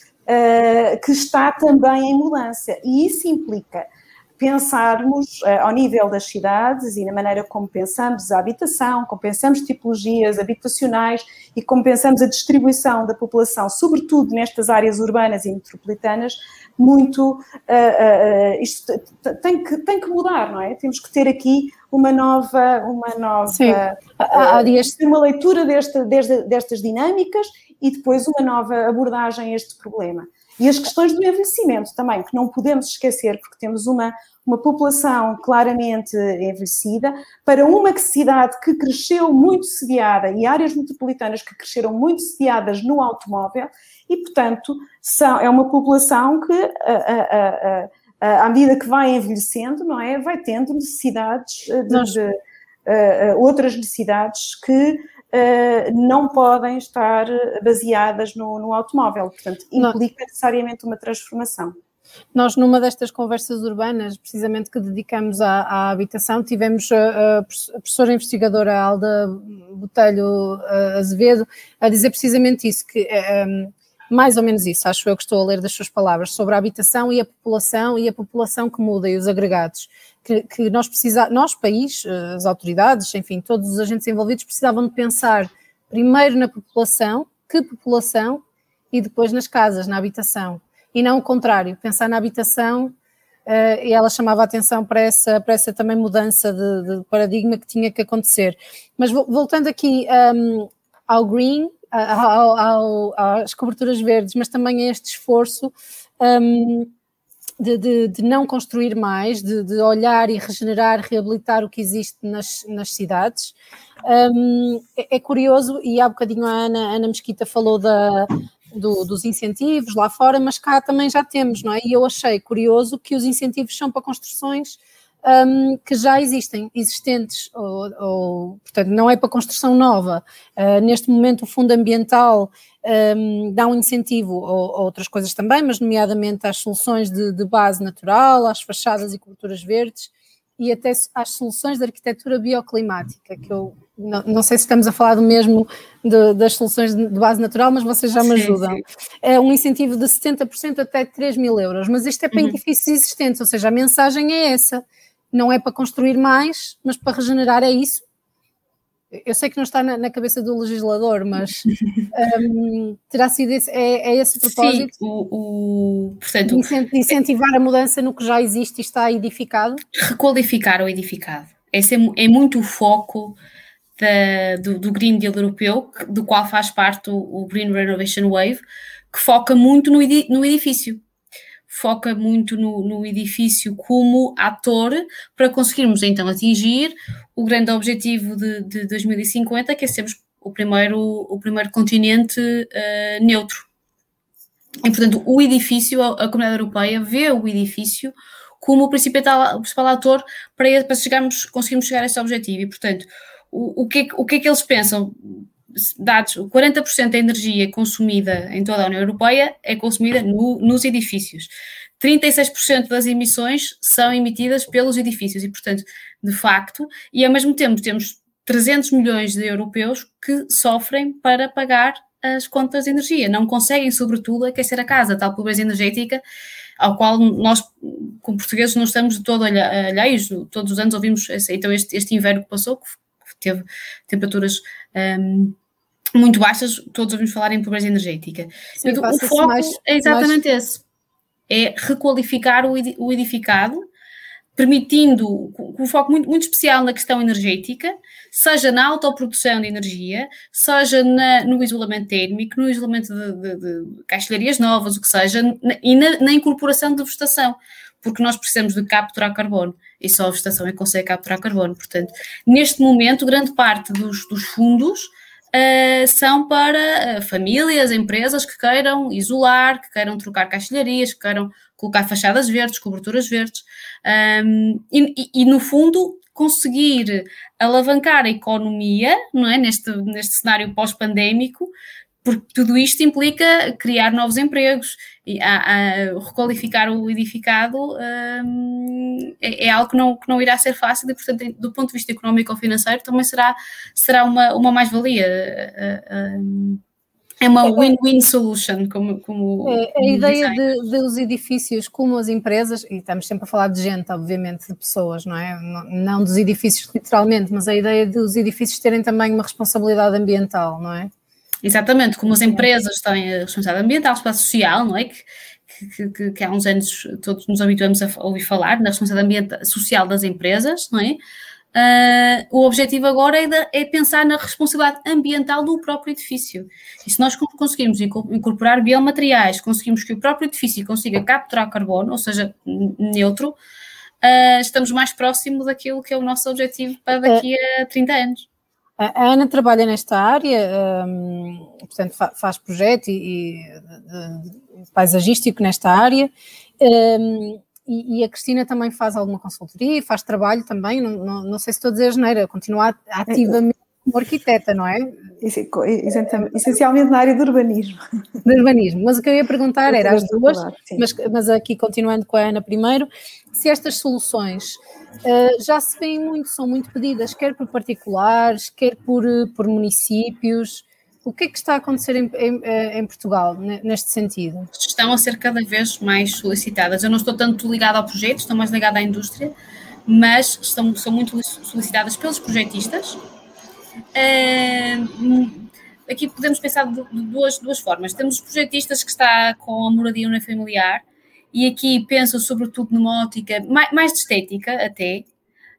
Speaker 2: que está também em mudança. E isso implica pensarmos uh, ao nível das cidades e na maneira como pensamos a habitação, como pensamos tipologias habitacionais e como pensamos a distribuição da população, sobretudo nestas áreas urbanas e metropolitanas, muito. Uh, isto tem que, tem que mudar, não é? Temos que ter aqui uma nova. Uma nova Sim. Há, dias... uma leitura desta, desta, destas dinâmicas e depois uma nova abordagem a este problema. E as questões do envelhecimento também, que não podemos esquecer, porque temos uma, uma população claramente envelhecida, para uma cidade que cresceu muito sediada e áreas metropolitanas que cresceram muito sediadas no automóvel, e, portanto, são, é uma população que, a, a, a, à medida que vai envelhecendo, não é, vai tendo necessidades de, de, de outras necessidades que não podem estar baseadas no, no automóvel. Portanto, implica necessariamente uma transformação.
Speaker 1: Nós, numa destas conversas urbanas, precisamente que dedicamos à, à habitação, tivemos a, a, professora investigadora Alda Botelho Azevedo a dizer precisamente isso, que um, mais ou menos isso, acho eu que estou a ler das suas palavras, sobre a habitação e a população e a população que muda e os agregados que, que nós precisamos, nós, país, eh, as autoridades, enfim, todos os agentes envolvidos precisavam de pensar primeiro na população, que população, e depois nas casas, na habitação. E não o contrário, pensar na habitação, uh, e ela chamava a atenção para essa, para essa também mudança de, de paradigma que tinha que acontecer. Mas voltando aqui um, ehm, ao green, ao, ao, às coberturas verdes, mas também a este esforço. Um, de, de, de, não construir mais, de, de, olhar e regenerar, reabilitar o que existe nas, nas cidades. Um, é, é, curioso, e há bocadinho a Ana, Ana Mesquita falou da, do, dos incentivos lá fora, mas cá também já temos, não é? E eu achei curioso que os incentivos são para construções um, que já existem, existentes, ou, ou, portanto, não é para construção nova. Uh, neste momento, o Fundo Ambiental um, dá um incentivo a, a, outras coisas também, mas nomeadamente às soluções de, de, base natural, às fachadas e coberturas verdes e até às soluções de arquitetura bioclimática, que eu não, não sei se estamos a falar do mesmo de, das soluções de, base natural, mas vocês já me ajudam. Sim, sim. É um incentivo de 70% até 3 mil euros, mas isto é para uhum. edifícios existentes, ou seja, a mensagem é essa não é para construir mais, mas para regenerar é isso. Eu sei que não está na, na cabeça do legislador, mas um, terá sido esse, é, é esse o propósito?
Speaker 3: Sim, o, o, portanto,
Speaker 1: incentivar a mudança no que já existe e está edificado?
Speaker 3: Requalificar o edificado. Esse é, é muito o foco da, do, do, Green Deal europeu, do qual faz parte o, o Green Renovation Wave, que foca muito no, no edifício foca muito no, no, edifício como ator para conseguirmos então atingir o grande objetivo de, de 2050, que é sermos o primeiro, o primeiro continente uh, neutro. E, portanto, o edifício, a, comunidade europeia vê o edifício como o principal, o principal ator para, para chegarmos, conseguirmos chegar a esse objetivo. E, portanto, o, o, que, é, o que é que eles pensam? Dados, 40% da energia consumida em toda a União Europeia é consumida no, nos edifícios. 36% das emissões são emitidas pelos edifícios e, portanto, de facto, e ao mesmo tempo temos 300 milhões de europeus que sofrem para pagar as contas de energia, não conseguem, sobretudo, aquecer a casa, tal pobreza energética ao qual nós, como portugueses, não estamos de todo alheios, todos os anos ouvimos, então este, este inverno que passou, teve temperaturas um, muito baixas, todos ouvimos falar em pobreza energética. Sim, então, o foco mais, é exatamente mais... esse: é requalificar o edificado, permitindo, com um foco muito, muito especial na questão energética, seja na autoprodução de energia, seja na, no isolamento térmico, no isolamento de, de, de caixilharias novas, o que seja, na, e na, na incorporação de vegetação porque nós precisamos de capturar carbono. E só a vegetação é que consegue capturar carbono. Portanto, neste momento, grande parte dos, dos fundos uh, são para uh, famílias, empresas que queiram isolar, que queiram trocar caixilharias, que queiram colocar fachadas verdes, coberturas verdes, um, e, e, e, no fundo conseguir alavancar a economia, não é, neste, neste cenário pós-pandémico, porque tudo isto implica criar novos empregos e a, a requalificar o edificado um, é, é, algo que não, que não irá ser fácil e, portanto, do ponto de vista económico ou financeiro, também será, será uma, uma mais-valia. Uh, É uma win-win solution, como, como
Speaker 1: é, a ideia de, de, os edifícios como as empresas, e estamos sempre a falar de gente, obviamente, de pessoas, não é? Não, não dos edifícios literalmente, mas a ideia de os edifícios terem também uma responsabilidade ambiental, não é?
Speaker 3: Exatamente, como as empresas têm a responsabilidade ambiental, responsabilidade social, não é? Que, que, que, que, há uns anos todos nos habituamos a ouvir falar, na responsabilidade social das empresas, não é? Uh, o objetivo agora é, de, é, pensar na responsabilidade ambiental do próprio edifício. E se nós conseguirmos incorporar biomateriais, conseguimos que o próprio edifício consiga capturar carbono, ou seja, neutro, uh, estamos mais próximo daquilo que é o nosso objetivo para daqui a 30 anos.
Speaker 1: A Ana trabalha nesta área, um, portanto faz projeto e, e paisagístico nesta área. Um, e, e, a Cristina também faz alguma consultoria, faz trabalho também, não, não, não sei se estou a dizer geneira, continua ativamente como arquiteta, não é?
Speaker 2: Essencialmente na área do urbanismo.
Speaker 1: Do urbanismo, mas o que eu ia perguntar era as duas, mas, mas aqui continuando com a Ana primeiro, se estas soluções uh, já se veem muito, são muito pedidas, quer por particulares, quer por, por municípios, o que é que está a acontecer em, em, em, Portugal neste sentido?
Speaker 3: Estão a ser cada vez mais solicitadas. Eu não estou tanto ligada ao projeto, estou mais ligada à indústria, mas estão, são muito solicitadas pelos projetistas. Uh, aqui podemos pensar de duas, duas formas. Temos os projetistas que está com a moradia unifamiliar e aqui pensam sobretudo numa ótica mais, mais de estética até,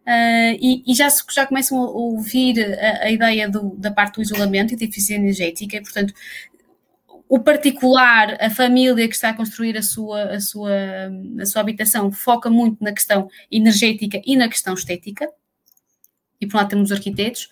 Speaker 3: Uh, e, e, já, já começam a ouvir a, a ideia do, da parte do isolamento e da eficiência energética, e, portanto, o particular, a família que está a construir a sua, a sua, a sua habitação, foca muito na questão energética e na questão estética, e por lado temos os arquitetos,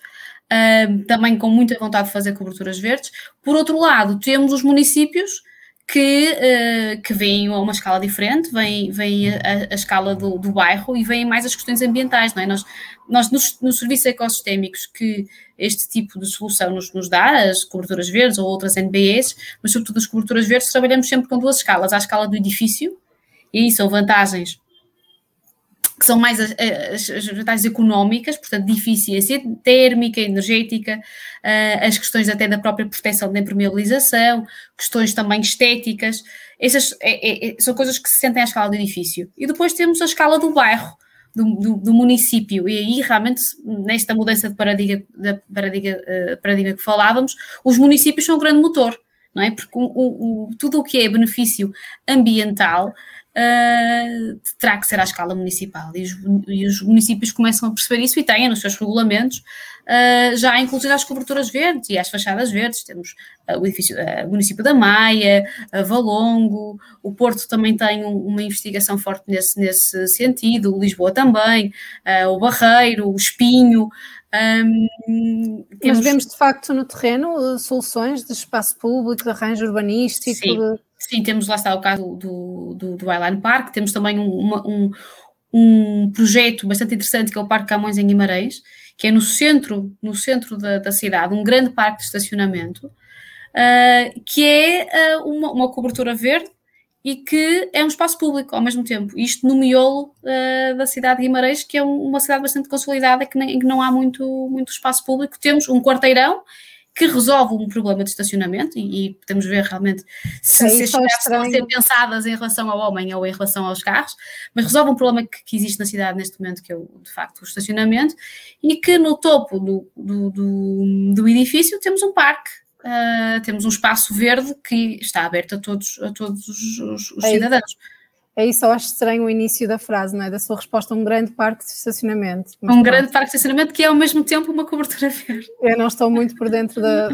Speaker 3: uh, também com muita vontade de fazer coberturas verdes. Por outro lado, temos os municípios que, uh, que vêm a uma escala diferente, vem, vem a, a escala do, do, bairro e vêm mais as questões ambientais, não é? Nós, nós nos, nos serviços ecossistémicos que este tipo de solução nos, nos dá, as coberturas verdes ou outras NBS, mas sobretudo as coberturas verdes, trabalhamos sempre com duas escalas, a escala do edifício, e aí são vantagens que são mais as, as, as vantagens económicas, portanto, de eficiência térmica, energética, uh, as questões até da própria proteção da impermeabilização, questões também estéticas, essas é, é, é, são coisas que se sentem à escala do edifício. E depois temos a escala do bairro, do, do, do município, e aí realmente, nesta mudança de paradigma, de paradigma, uh, paradigma que falávamos, os municípios são um grande motor, não é? Porque o, o, tudo o que é benefício ambiental uh, terá que ser à escala municipal. E os, e os, municípios começam a perceber isso e têm nos seus regulamentos uh, já inclusive as coberturas verdes e as fachadas verdes. Temos uh, o, edifício, o município da Maia, Valongo, o Porto também tem um, uma investigação forte nesse, nesse sentido, Lisboa também, o Barreiro, o Espinho.
Speaker 1: Um, temos... Mas vemos de facto no terreno soluções de espaço público, de arranjo urbanístico.
Speaker 3: Sim.
Speaker 1: De
Speaker 3: Sim, temos lá está o caso do, do, do Island Park, temos também um, uma, um, um projeto bastante interessante que é o Parque Camões em Guimarães, que é no centro, no centro da, da cidade, um grande parque de estacionamento, uh, que é uh, uma, uma, cobertura verde e que é um espaço público ao mesmo tempo. Isto no miolo uh, da cidade de Guimarães, que é um, uma cidade bastante consolidada, que nem, em que não há muito, muito espaço público. Temos um quarteirão que resolve um problema de estacionamento e, e podemos ver realmente se, se as cidades estão a ser pensadas em relação ao homem ou em relação aos carros, mas resolve um problema que, que existe na cidade neste momento, que é o, de facto o estacionamento, e que no topo do, do, do, do edifício temos um parque Uh, temos um espaço verde que está aberto a todos, a todos os, os, os é cidadãos.
Speaker 1: É isso, eu acho estranho o início da frase, não é? Da sua resposta, um grande parque de estacionamento.
Speaker 3: Mas um pronto. grande parque de estacionamento que é ao mesmo tempo uma cobertura verde.
Speaker 1: Eu não estou muito por dentro da,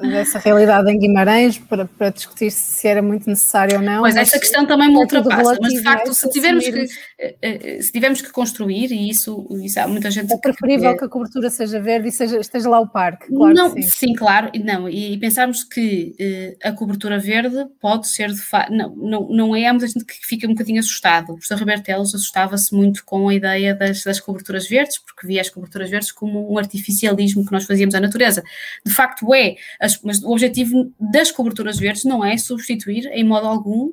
Speaker 1: dessa realidade em Guimarães para, para, discutir se era muito necessário ou não.
Speaker 3: Pois essa questão também me é ultrapassa, mas de facto, se tivermos, que, eh, eh, se tivermos que construir, e isso, isso há muita gente.
Speaker 1: É preferível que, que a cobertura seja verde e seja, esteja lá o parque, claro.
Speaker 3: Não,
Speaker 1: sim.
Speaker 3: sim. claro, não, e pensarmos que uh, a cobertura verde pode ser de facto. Não, não, não é, há muita gente que fica um bocadinho assustado. O professor Roberto Teles assustava-se muito com a ideia das, das, coberturas verdes, porque via as coberturas verdes como um artificialismo que nós fazíamos à natureza. De facto é, as, mas o objetivo das coberturas verdes não é substituir em modo algum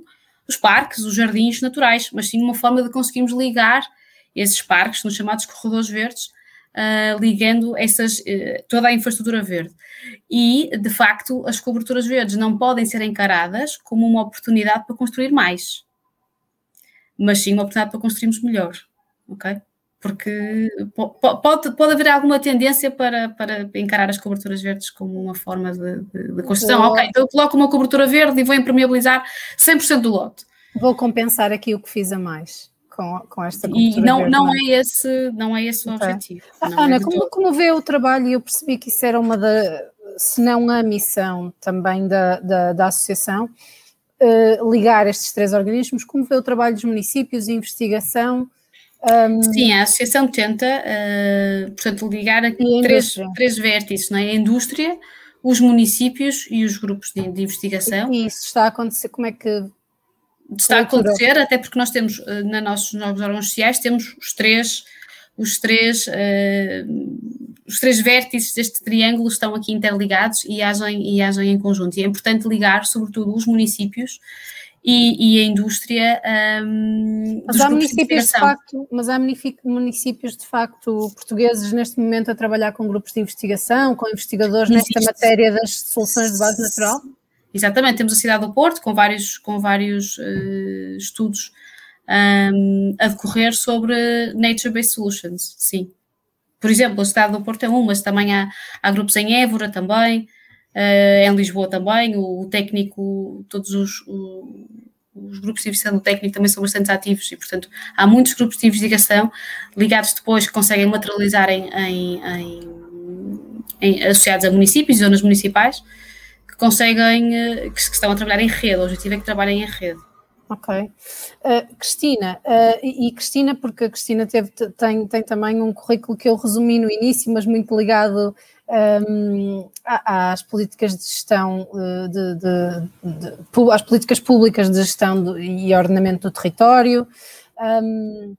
Speaker 3: os parques, os jardins naturais, mas sim uma forma de conseguirmos ligar esses parques, nos chamados corredores verdes, uh, ligando essas, uh, toda a infraestrutura verde. E, de facto, as coberturas verdes não podem ser encaradas como uma oportunidade para construir mais, mas sim uma oportunidade para construirmos melhor, ok? Porque pode, pode haver alguma tendência para, para encarar as coberturas verdes como uma forma de, de, de construção. Ok, então eu coloco uma cobertura verde e vou impermeabilizar 100% do lote.
Speaker 1: Vou compensar aqui o que fiz a mais com, com esta
Speaker 3: E não, não, é? é esse, não é esse o okay. objetivo.
Speaker 1: Ah, Ana, é como, como vê o trabalho, e eu percebi que isso era uma da, se não a missão também da, da, da associação, uh, ligar estes três organismos, como vê o trabalho dos municípios e investigação.
Speaker 3: Um... Sim, a associação tenta, uh, portanto, ligar aqui três, três vértices, não é? a indústria, os municípios e os grupos de, de investigação.
Speaker 1: E isso está a acontecer, como é que
Speaker 3: está a acontecer, até porque nós temos uh, na nossos novos órgãos sociais temos os três os três uh, os três vértices deste triângulo estão aqui interligados e agem, e agem em conjunto. E é importante ligar, sobretudo, os municípios e, e a indústria. Um,
Speaker 1: mas, há municípios de, de facto, mas há municípios de facto portugueses neste momento a trabalhar com grupos de investigação, com investigadores Existe. nesta matéria das soluções de base natural?
Speaker 3: Exatamente, temos a cidade do Porto com vários, com vários uh, estudos um, a decorrer sobre Nature-Based Solutions, sim. Por exemplo, a cidade do Porto é uma, mas também há, há grupos em Évora também, uh, em Lisboa também, o, o técnico, todos os, o, os grupos de investigação técnico também são bastante ativos e, portanto, há muitos grupos de investigação ligados depois que conseguem materializar em, em, em, em associados a municípios e zonas municipais conseguem, eh, que estão a trabalhar em rede, o objetivo é que trabalhem em rede.
Speaker 1: Ok. Uh, Cristina, uh, e, e, Cristina, porque a Cristina teve, tem, tem também um currículo que eu resumi no início, mas muito ligado um, ehm, às políticas de gestão, de, de, de, de, às políticas públicas de gestão e ordenamento do território. Um, ehm,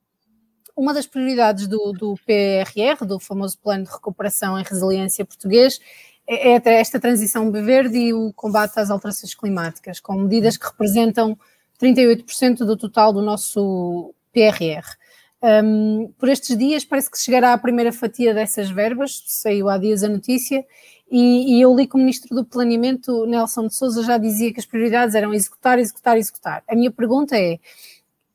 Speaker 1: uma das prioridades do, do PRR, do famoso Plano de Recuperação e Resiliência Português, é, é esta transição verde e o combate às alterações climáticas, com medidas que representam 38% do total do nosso PRR. Um, por estes dias parece que chegará a primeira fatia dessas verbas, saiu há dias a notícia, e, e, eu li que o Ministro do Planeamento, Nelson de Souza, já dizia que as prioridades eram executar, executar, executar. A minha pergunta é,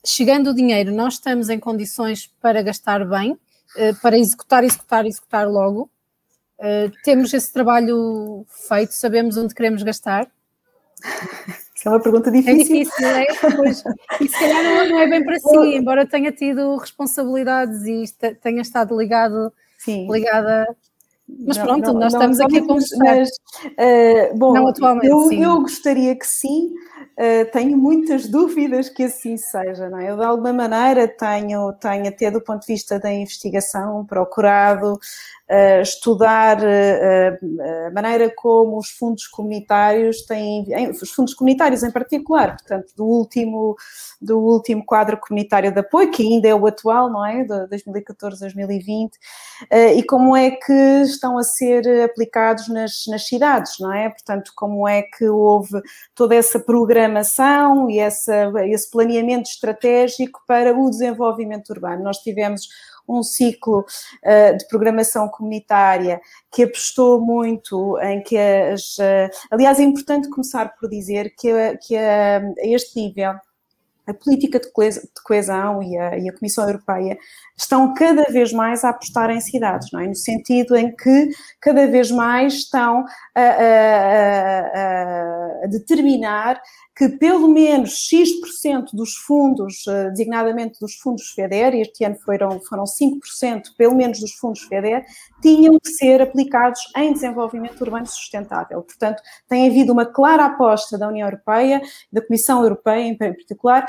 Speaker 1: chegando o dinheiro, nós estamos em condições para gastar bem, eh, para executar, executar, executar logo? Uh, temos esse trabalho feito, sabemos onde queremos gastar?
Speaker 2: Isso é uma pergunta difícil.
Speaker 1: É difícil, é? Pois, e se calhar não, não, é bem para si, embora tenha tido responsabilidades e tenha estado ligado, Sim. ligada. Mas não, pronto, não, nós estamos aqui a conversar. Mas,
Speaker 2: uh, bom, não atualmente, eu, sim. eu gostaria que sim, uh, tenho muitas dúvidas que assim seja, não é? Eu de alguma maneira tenho, tenho até do ponto de vista da investigação procurado uh, estudar uh, a maneira como os fundos comunitários têm, os fundos comunitários em particular, portanto, do último, do último quadro comunitário de apoio, que ainda é o atual, não é? De 2014 a 2020, uh, e como é que estão a ser aplicados nas, nas cidades, não é? Portanto, como é que houve toda essa programação e essa, esse planeamento estratégico para o desenvolvimento urbano. Nós tivemos um ciclo uh, de programação comunitária que apostou muito em que as. Uh, aliás, é importante começar por dizer que, que a, a este nível a política de coesão e a, e a, Comissão Europeia estão cada vez mais a apostar em cidades, é? no sentido em que cada vez mais estão a, a, a determinar que pelo menos X% dos fundos, eh, designadamente dos fundos FEDER, este ano foram, foram 5%, pelo menos dos fundos FEDER, tinham que ser aplicados em desenvolvimento urbano sustentável. Portanto, tem havido uma clara aposta da União Europeia, da Comissão Europeia em particular,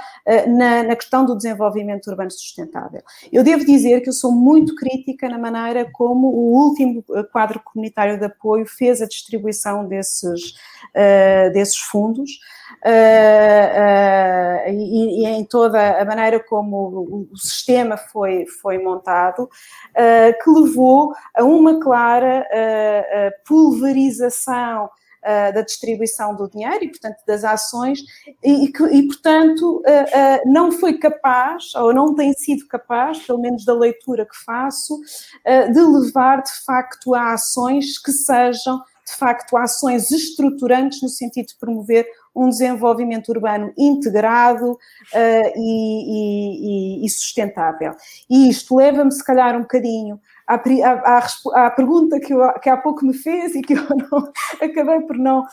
Speaker 2: na, na questão do desenvolvimento urbano sustentável. Eu devo dizer que eu sou muito crítica na maneira como o último eh, quadro comunitário de apoio fez a distribuição desses, desses fundos. Uh, uh, e, e, em toda a maneira como o, o sistema foi, foi montado, uh, que levou a uma clara pulverização uh, da distribuição do dinheiro e, portanto, das ações, e, e portanto, uh, não foi capaz, ou não tem sido capaz, pelo menos da leitura que faço, de levar de facto a ações que sejam de facto ações estruturantes no sentido de promover um desenvolvimento urbano integrado uh, e, e, e, sustentável. E isto leva-me, se calhar, um bocadinho à, à, à, pergunta que, eu, que há pouco me fez e que eu não, acabei por não,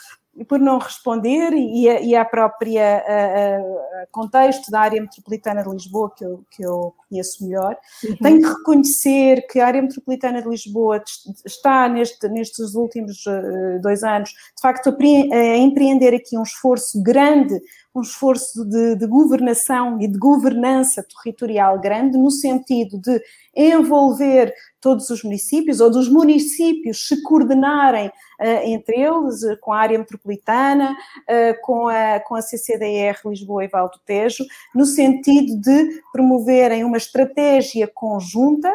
Speaker 2: por não responder e, e a própria a, a contexto da área metropolitana de Lisboa que eu, que eu conheço melhor. Uhum. Tenho que reconhecer que a área metropolitana de Lisboa está neste, nestes últimos uh, dois anos, de facto, a, a empreender aqui um esforço grande um esforço de, de, governação e de governança territorial grande, no sentido de envolver todos os municípios, ou dos municípios se coordenarem uh, entre eles, uh, com a área metropolitana, uh, com, a, com a CCDR Lisboa e Val do Tejo, no sentido de promoverem uma estratégia conjunta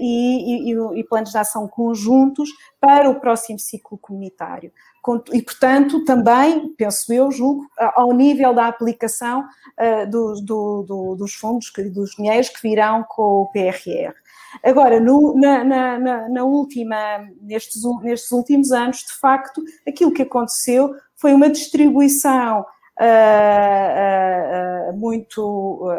Speaker 2: e, e, e, planos de ação conjuntos para o próximo ciclo comunitário. E, portanto, também, penso eu, julgo, ao nível da aplicação uh, do, do, do, dos fundos, dos dinheiros que virão com o PRR. Agora, no, na, na, na, última, nestes, nestes últimos anos, de facto, aquilo que aconteceu foi uma distribuição uh, uh, muito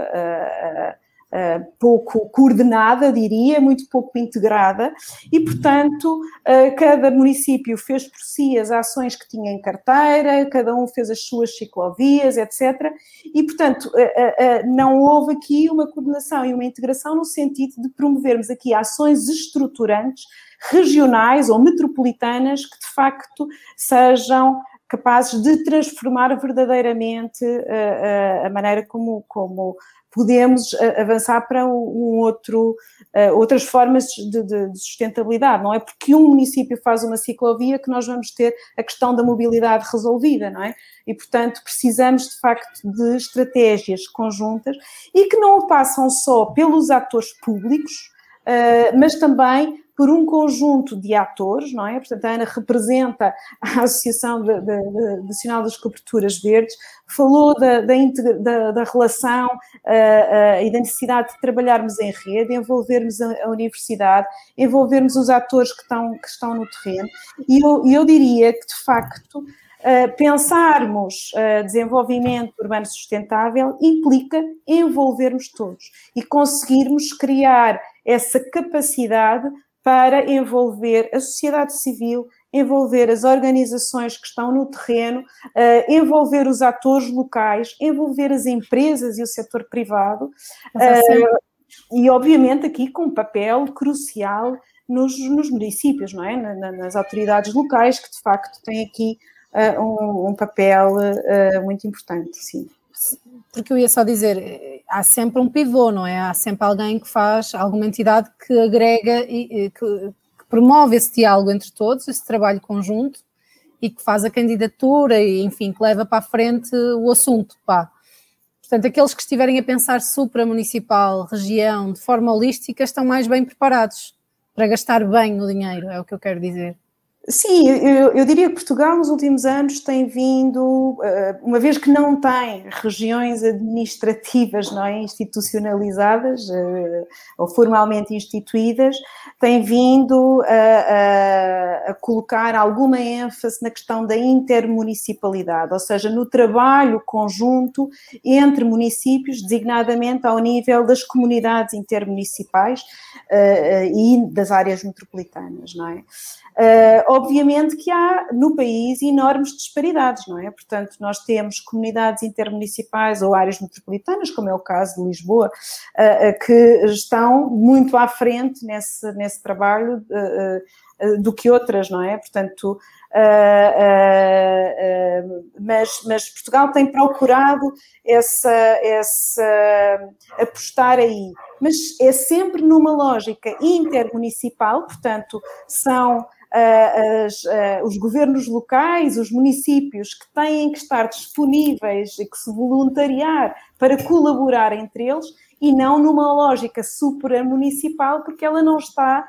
Speaker 2: eh, pouco coordenada, diria, muito pouco integrada, e, portanto, uh, cada município fez por si as ações que tinha em carteira, cada um fez as suas ciclovias, etc. E, portanto, uh, não houve aqui uma coordenação e uma integração no sentido de promovermos aqui ações estruturantes regionais ou metropolitanas que de facto sejam capazes de transformar verdadeiramente a, a maneira como, como podemos eh, avançar para um outro, eh, outras formas de, de, de, sustentabilidade. Não é porque um município faz uma ciclovia que nós vamos ter a questão da mobilidade resolvida, não é? E, portanto, precisamos de facto de estratégias conjuntas e que não passam só pelos atores públicos, eh, mas também por um conjunto de atores, não é? Portanto, a Ana representa a Associação Nacional das Coberturas Verdes, falou da, da, da relação uh, uh, e da necessidade de trabalharmos em rede, envolvermos a, a, universidade, envolvermos os atores que estão, que estão no terreno, e eu, eu diria que, de facto, uh, pensarmos desenvolvimento urbano sustentável implica envolvermos todos e conseguirmos criar essa capacidade para envolver a sociedade civil, envolver as organizações que estão no terreno, uh, envolver os atores locais, envolver as empresas e o setor privado, uh, e obviamente aqui com um papel crucial nos, nos municípios, não é? Na, nas autoridades locais, que de facto têm aqui uh, um, um, papel muito importante, sim
Speaker 1: porque eu ia só dizer, há sempre um pivô, não é? Há sempre alguém que faz, alguma entidade que agrega e que, que promove esse diálogo entre todos, esse trabalho conjunto e que faz a candidatura e, enfim, que leva para a frente o assunto, pá. Portanto, aqueles que estiverem a pensar supramunicipal, região, de forma holística, estão mais bem preparados para gastar bem o dinheiro, é o que eu quero dizer.
Speaker 2: Sim, eu, eu, diria que Portugal nos últimos anos tem vindo, eh, uma vez que não tem regiões administrativas não é, institucionalizadas eh, ou formalmente instituídas, tem vindo a, a, a colocar alguma ênfase na questão da intermunicipalidade, ou seja, no trabalho conjunto entre municípios, designadamente ao nível das comunidades intermunicipais uh, e das áreas metropolitanas, não é? Obviamente que há no país enormes disparidades, não é? Portanto, nós temos comunidades intermunicipais ou áreas metropolitanas, como é o caso de Lisboa, uh, que estão muito à frente nesse, nesse trabalho uh, do que outras, não é? Portanto, mas, mas, Portugal tem procurado essa, essa apostar aí, mas é sempre numa lógica intermunicipal, portanto, são as, os governos locais, os municípios que têm que estar disponíveis e que se voluntariar para colaborar entre eles e não numa lógica supramunicipal, porque ela não está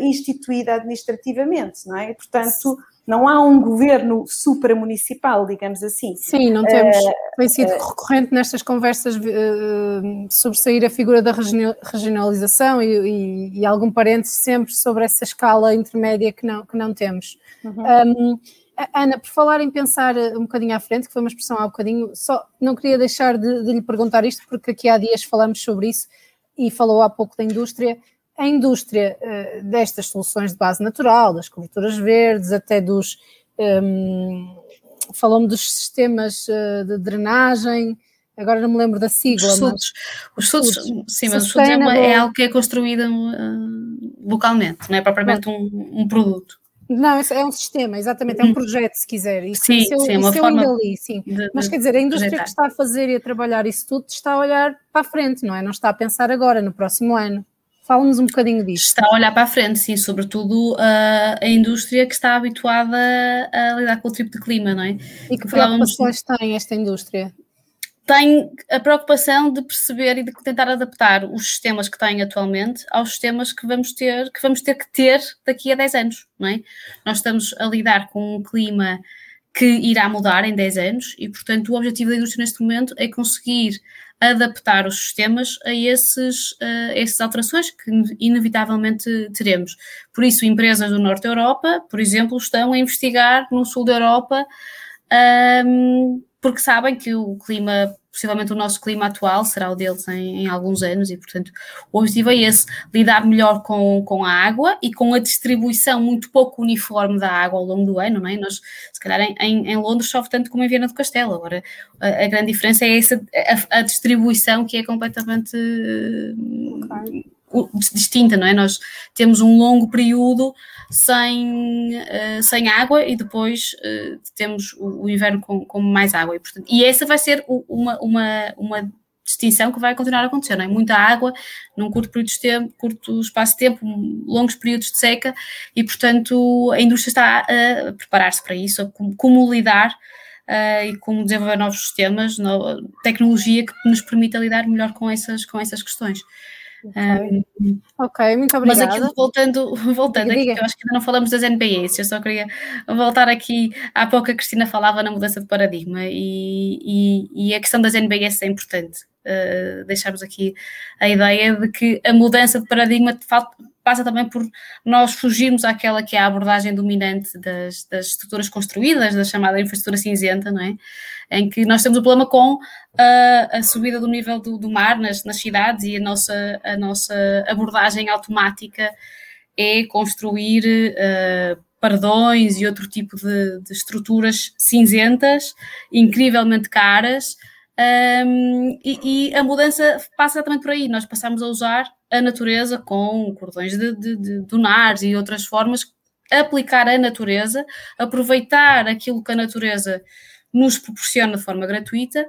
Speaker 2: instituída administrativamente, não é? portanto, não há um governo supramunicipal, digamos assim.
Speaker 1: Sim, não temos. Uh, tem sido uh, recorrente nestas conversas uh, sobressair a figura da regionalização e, e, e, algum parênteses sempre sobre essa escala intermédia que não, que não temos. Uhum. Um, Ana, por falar em pensar um bocadinho à frente, que foi uma expressão há um bocadinho, só não queria deixar de, de lhe perguntar isto, porque aqui há dias falamos sobre isso e falou há pouco da indústria a indústria uh, destas soluções de base natural, das coberturas verdes, até dos. Um, ehm, Falou-me dos sistemas uh, de drenagem, agora não me lembro da sigla.
Speaker 3: Os SUDs, os SUDs, sim, mas os é, é, algo que é construído uh, localmente, não é propriamente um, um produto.
Speaker 1: Não, é um sistema, exatamente, é um uhum. projeto, se quiser. Isso, sim, isso, sim, isso uma forma ainda li, sim. De, Mas quer dizer, a indústria projetar. que está a fazer e a trabalhar isso tudo está a olhar para a frente, não é? Não está a pensar agora, no próximo ano. Fala-nos um bocadinho disso.
Speaker 3: Está a olhar para a frente, sim, sobretudo uh, a indústria que está habituada a lidar com o tipo de clima, não é?
Speaker 1: E que preocupações tem esta indústria?
Speaker 3: Tem a preocupação de perceber e de tentar adaptar os sistemas que têm atualmente aos sistemas que vamos ter que, vamos ter, que ter daqui a 10 anos, não é? Nós estamos a lidar com um clima que irá mudar em 10 anos e, portanto, o objetivo da indústria neste momento é conseguir adaptar os sistemas a, esses, essas alterações que inevitavelmente teremos. Por isso, empresas do Norte da Europa, por exemplo, estão a investigar no Sul da Europa um, porque sabem que o clima possivelmente o nosso clima atual será o deles em, em, alguns anos e, portanto, o objetivo é esse, lidar melhor com, com a água e com a distribuição muito pouco uniforme da água ao longo do ano, não é? Nós, se calhar, em, em Londres chove tanto como em Viena do Castelo, agora a, a grande diferença é essa, a, a distribuição que é completamente... Okay distinta, não é? Nós temos um longo período sem, uh, sem água e depois uh, temos o, o, inverno com, com mais água. E, portanto, e essa vai ser uma, uma, uma distinção que vai continuar a acontecer, não é? Muita água num curto período de tempo, curto espaço de tempo, longos períodos de seca e, portanto, a indústria está a preparar-se para isso, a como, como lidar Uh, e como desenvolver novos sistemas, no, tecnologia que nos permita lidar melhor com essas, com essas questões.
Speaker 1: Okay. Um, ok, muito obrigada.
Speaker 3: Mas aqui voltando, voltando diga, aqui, eu acho que ainda não falamos das NPS, eu só queria voltar aqui, há pouco a Cristina falava na mudança de paradigma e, e, e a questão das NBS é importante. Uh, deixarmos aqui a ideia de que a mudança de paradigma de facto, passa também por nós fugirmos àquela que é a abordagem dominante das, das estruturas construídas, da chamada infraestrutura cinzenta, não é? Em que nós temos o problema com a, a subida do nível do, do mar nas, nas, cidades e a nossa, a nossa abordagem automática é construir uh, pardões e outro tipo de, de estruturas cinzentas, incrivelmente caras, um, e, e, a mudança passa exatamente por aí. Nós passamos a usar a natureza com cordões de, de, de dunares e outras formas, aplicar a natureza, aproveitar aquilo que a natureza nos proporciona de forma gratuita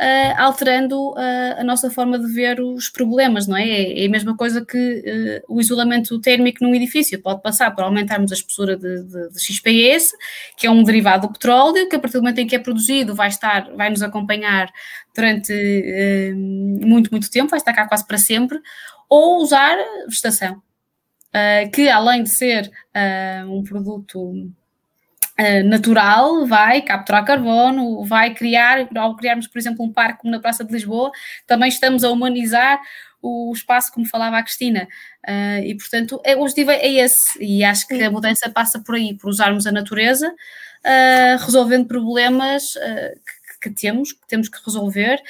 Speaker 3: uh, alterando uh, a nossa forma de ver os problemas, não é? É, é a mesma coisa que uh, o isolamento térmico num edifício pode passar por aumentarmos a espessura de, de, de, XPS, que é um derivado do petróleo, que a partir do momento em que é produzido vai estar, vai nos acompanhar durante muito, muito tempo, vai estar cá quase para sempre, ou usar vegetação. que além de ser um produto eh, natural vai capturar carbono, vai criar, ao criarmos, por exemplo, um parque como na Praça de Lisboa, também estamos a humanizar o espaço, como falava a Cristina. Uh, e, portanto, é, o objetivo é esse. E acho que a mudança passa por aí, por usarmos a natureza, uh, resolvendo problemas uh, que, que, temos, que temos que resolver.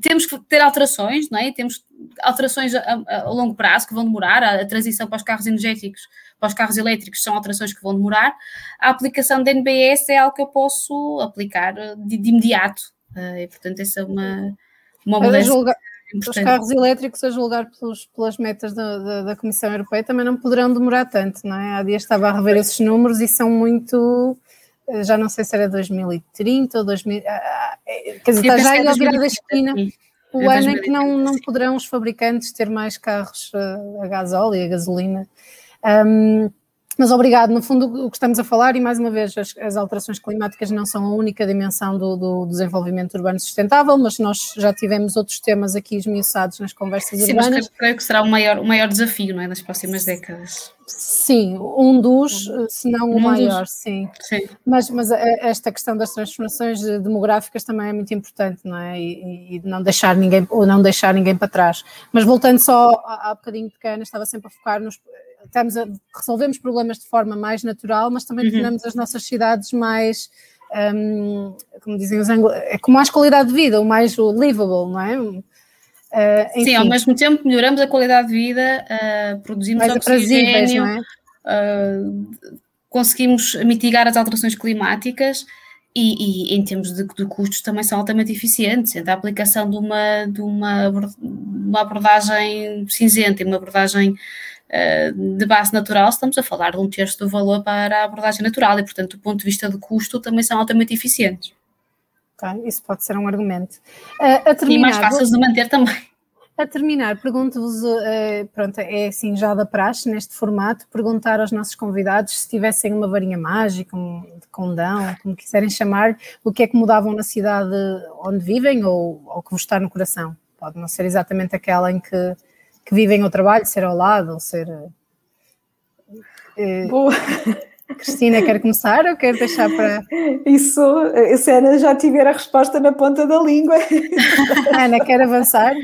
Speaker 3: temos que ter alterações, não é? Temos alterações a, a, a longo prazo que vão demorar, a, a transição para os carros energéticos para os carros elétricos são alterações que vão demorar. A aplicação da NBS é algo que eu posso aplicar eh, de, de imediato. Uh, e, portanto, essa é uma, uma mudança.
Speaker 1: Os carros elétricos, a julgar pelos, pelas metas da, da, da, Comissão Europeia, também não poderão demorar tanto, não é? Há dias estava a rever esses números e são muito. Eh, já não sei se era 2030 ou 2000. Ah, ah, quer dizer, está já aí ao virar da esquina. O é ano em que não, não poderão os fabricantes ter mais carros a, a gasóleo e a gasolina um, mas obrigado, no fundo o que estamos a falar, e mais uma vez, as, as alterações climáticas não são a única dimensão do, do, desenvolvimento urbano sustentável, mas nós já tivemos outros temas aqui esmiuçados nas conversas
Speaker 3: Sim,
Speaker 1: urbanas.
Speaker 3: mas creio que será o maior, o maior desafio, não é, nas próximas décadas.
Speaker 1: Sim, um dos, se não o um maior, dos. sim.
Speaker 3: sim.
Speaker 1: Mas, mas esta questão das transformações demográficas também é muito importante, não é? E, e não deixar ninguém, ou não deixar ninguém para trás. Mas voltando só há, bocadinho pequena, estava sempre a focar nos estamos a, resolvemos problemas de forma mais natural, mas também uhum. tornamos as nossas cidades mais, um, como dizem os anglos, é com mais qualidade de vida, o mais livable, não é?
Speaker 3: Uh, Sim, ao mesmo tempo melhoramos a qualidade de vida, uh, produzimos mais oxigênio, é? uh, conseguimos mitigar as alterações climáticas e, e, em termos de, de, custos também são altamente eficientes. A aplicação de uma, de uma, uma abordagem cinzenta e uma abordagem uh, de base natural, estamos a falar de um terço do valor para a abordagem natural e, portanto, do ponto de vista de custo, também são altamente eficientes.
Speaker 1: Isso pode ser um argumento. Uh, terminar,
Speaker 3: e mais fáceis de manter também.
Speaker 1: A terminar, pergunto-vos, uh, pronto, é assim já da praxe neste formato, perguntar aos nossos convidados se tivessem uma varinha mágica, um condão, como quiserem chamar, o que é que mudavam na cidade onde vivem ou, ou que vos está no coração. Pode não ser exatamente aquela em que, que vivem o trabalho, ser ao lado, ou ser... Uh, Boa. Cristina, quer começar ou quer deixar para.
Speaker 2: Isso, se Ana já tiver a resposta na ponta da língua.
Speaker 1: Ana, quer avançar?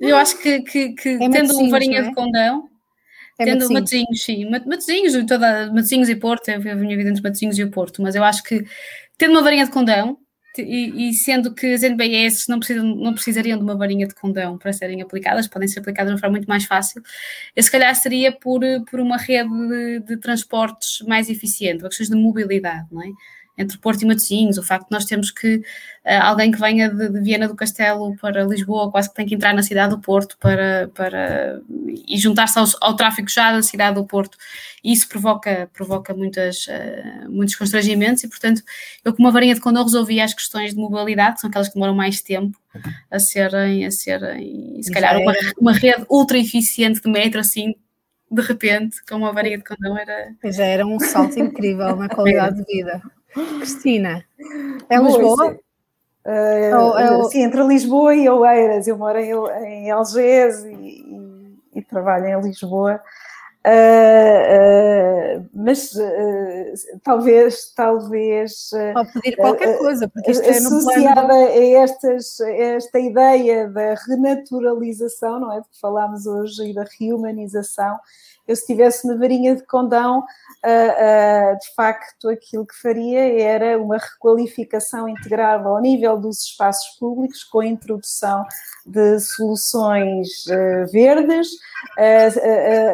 Speaker 3: Eu acho que, que, que é tendo uma varinha é? de condão, é tendo Matosinhos, sim, Matosinhos, toda, Matosinhos e Porto, eu a minha vida entre Matosinhos e o Porto, mas eu acho que tendo uma varinha de condão, e, e, sendo que as NBS não, precisam, não precisariam de uma varinha de condão para serem aplicadas, podem ser aplicadas de uma forma muito mais fácil, eu se calhar seria por, por uma rede de, de transportes mais eficiente, questões de mobilidade, não é? Entre Porto e Matosinhos, o facto de nós termos que uh, alguém que venha de, de, Viena do Castelo para Lisboa quase que tem que entrar na cidade do Porto para, para e juntar-se ao, ao, tráfego já da cidade do Porto, e isso provoca, provoca muitas, uh, muitos constrangimentos e portanto eu com uma varinha de condão resolvi as questões de mobilidade, que são aquelas que demoram mais tempo a serem, a serem se calhar uma, uma rede ultra eficiente de metro assim de repente, com uma varinha de condão era...
Speaker 1: Já era um salto incrível na qualidade de vida. Cristina, é Lisboa?
Speaker 2: Uh, ou, é o... Sim, entre Lisboa e Oeiras. Eu moro em, em Algés e, e, e, trabalho em Lisboa. Uh, uh, mas talvez, talvez.
Speaker 1: Pode pedir qualquer coisa, porque isto
Speaker 2: associada é plano... a, estas, a esta ideia da renaturalização, não é? Porque falámos hoje e da reumanização. Eu, se tivesse uma varinha de condão, uh, de facto aquilo que faria era uma requalificação integral ao nível dos espaços públicos, com a introdução de soluções uh, verdes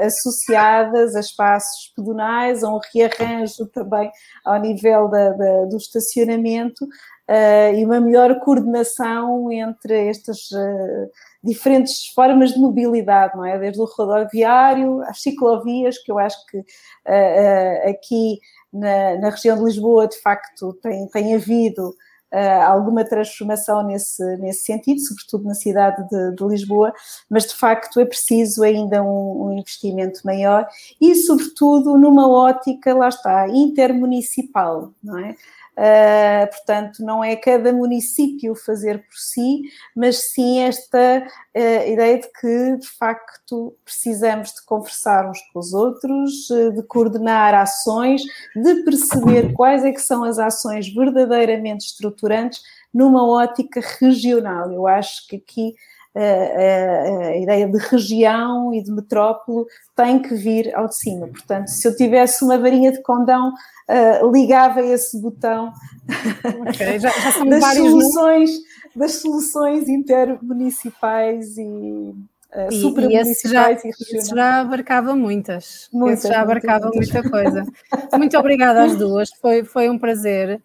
Speaker 2: associadas a espaços pedonais, a um rearranjo também ao nível da, da, do estacionamento uh, e uma melhor coordenação entre estas uh, diferentes formas de mobilidade, não é? Desde o rodoviário às ciclovias, que eu acho que uh, aqui na, na, região de Lisboa, de facto, tem, tem havido Uh, alguma transformação nesse, nesse sentido, sobretudo na cidade de, de Lisboa, mas de facto é preciso ainda um, um, investimento maior e, sobretudo, numa ótica, lá está, intermunicipal, não é? Uh, portanto, não é cada município fazer por si, mas sim esta uh, ideia de que, de facto, precisamos de conversar uns com os outros, uh, de coordenar ações, de perceber quais é que são as ações verdadeiramente estruturantes numa ótica regional. Eu acho que aqui a, ideia de região e de metrópole tem que vir ao de cima. Portanto, se eu tivesse uma varinha de condão, uh, ligava esse botão okay, já, já das, soluções, das soluções intermunicipais e uh, e, esse
Speaker 1: já, esse já abarcava muitas, muitas esse já abarcava muitas. muita coisa. Muito obrigada às duas, foi, foi um prazer.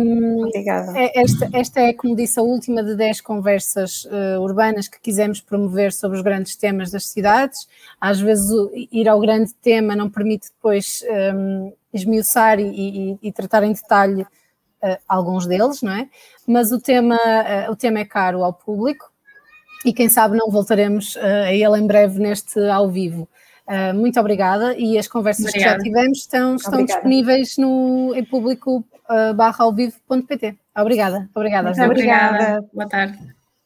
Speaker 1: Um,
Speaker 2: obrigada.
Speaker 1: É, esta, esta é, como disse, a última de 10 conversas uh, urbanas que quisemos promover sobre os grandes temas das cidades. Às vezes ir ao grande tema não permite depois um, esmiuçar e, e, e, tratar em detalhe uh, alguns deles, não é? Mas o tema, uh, o tema é caro ao público e quem sabe não voltaremos uh, a ele em breve neste ao vivo. Uh, muito obrigada e as conversas obrigada. que já tivemos estão, estão disponíveis no em público uh, barra ao vivo.pt. Obrigada, obrigada.
Speaker 3: Muito obrigada. Boa tarde.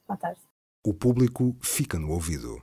Speaker 1: Boa tarde.
Speaker 4: O público fica no ouvido.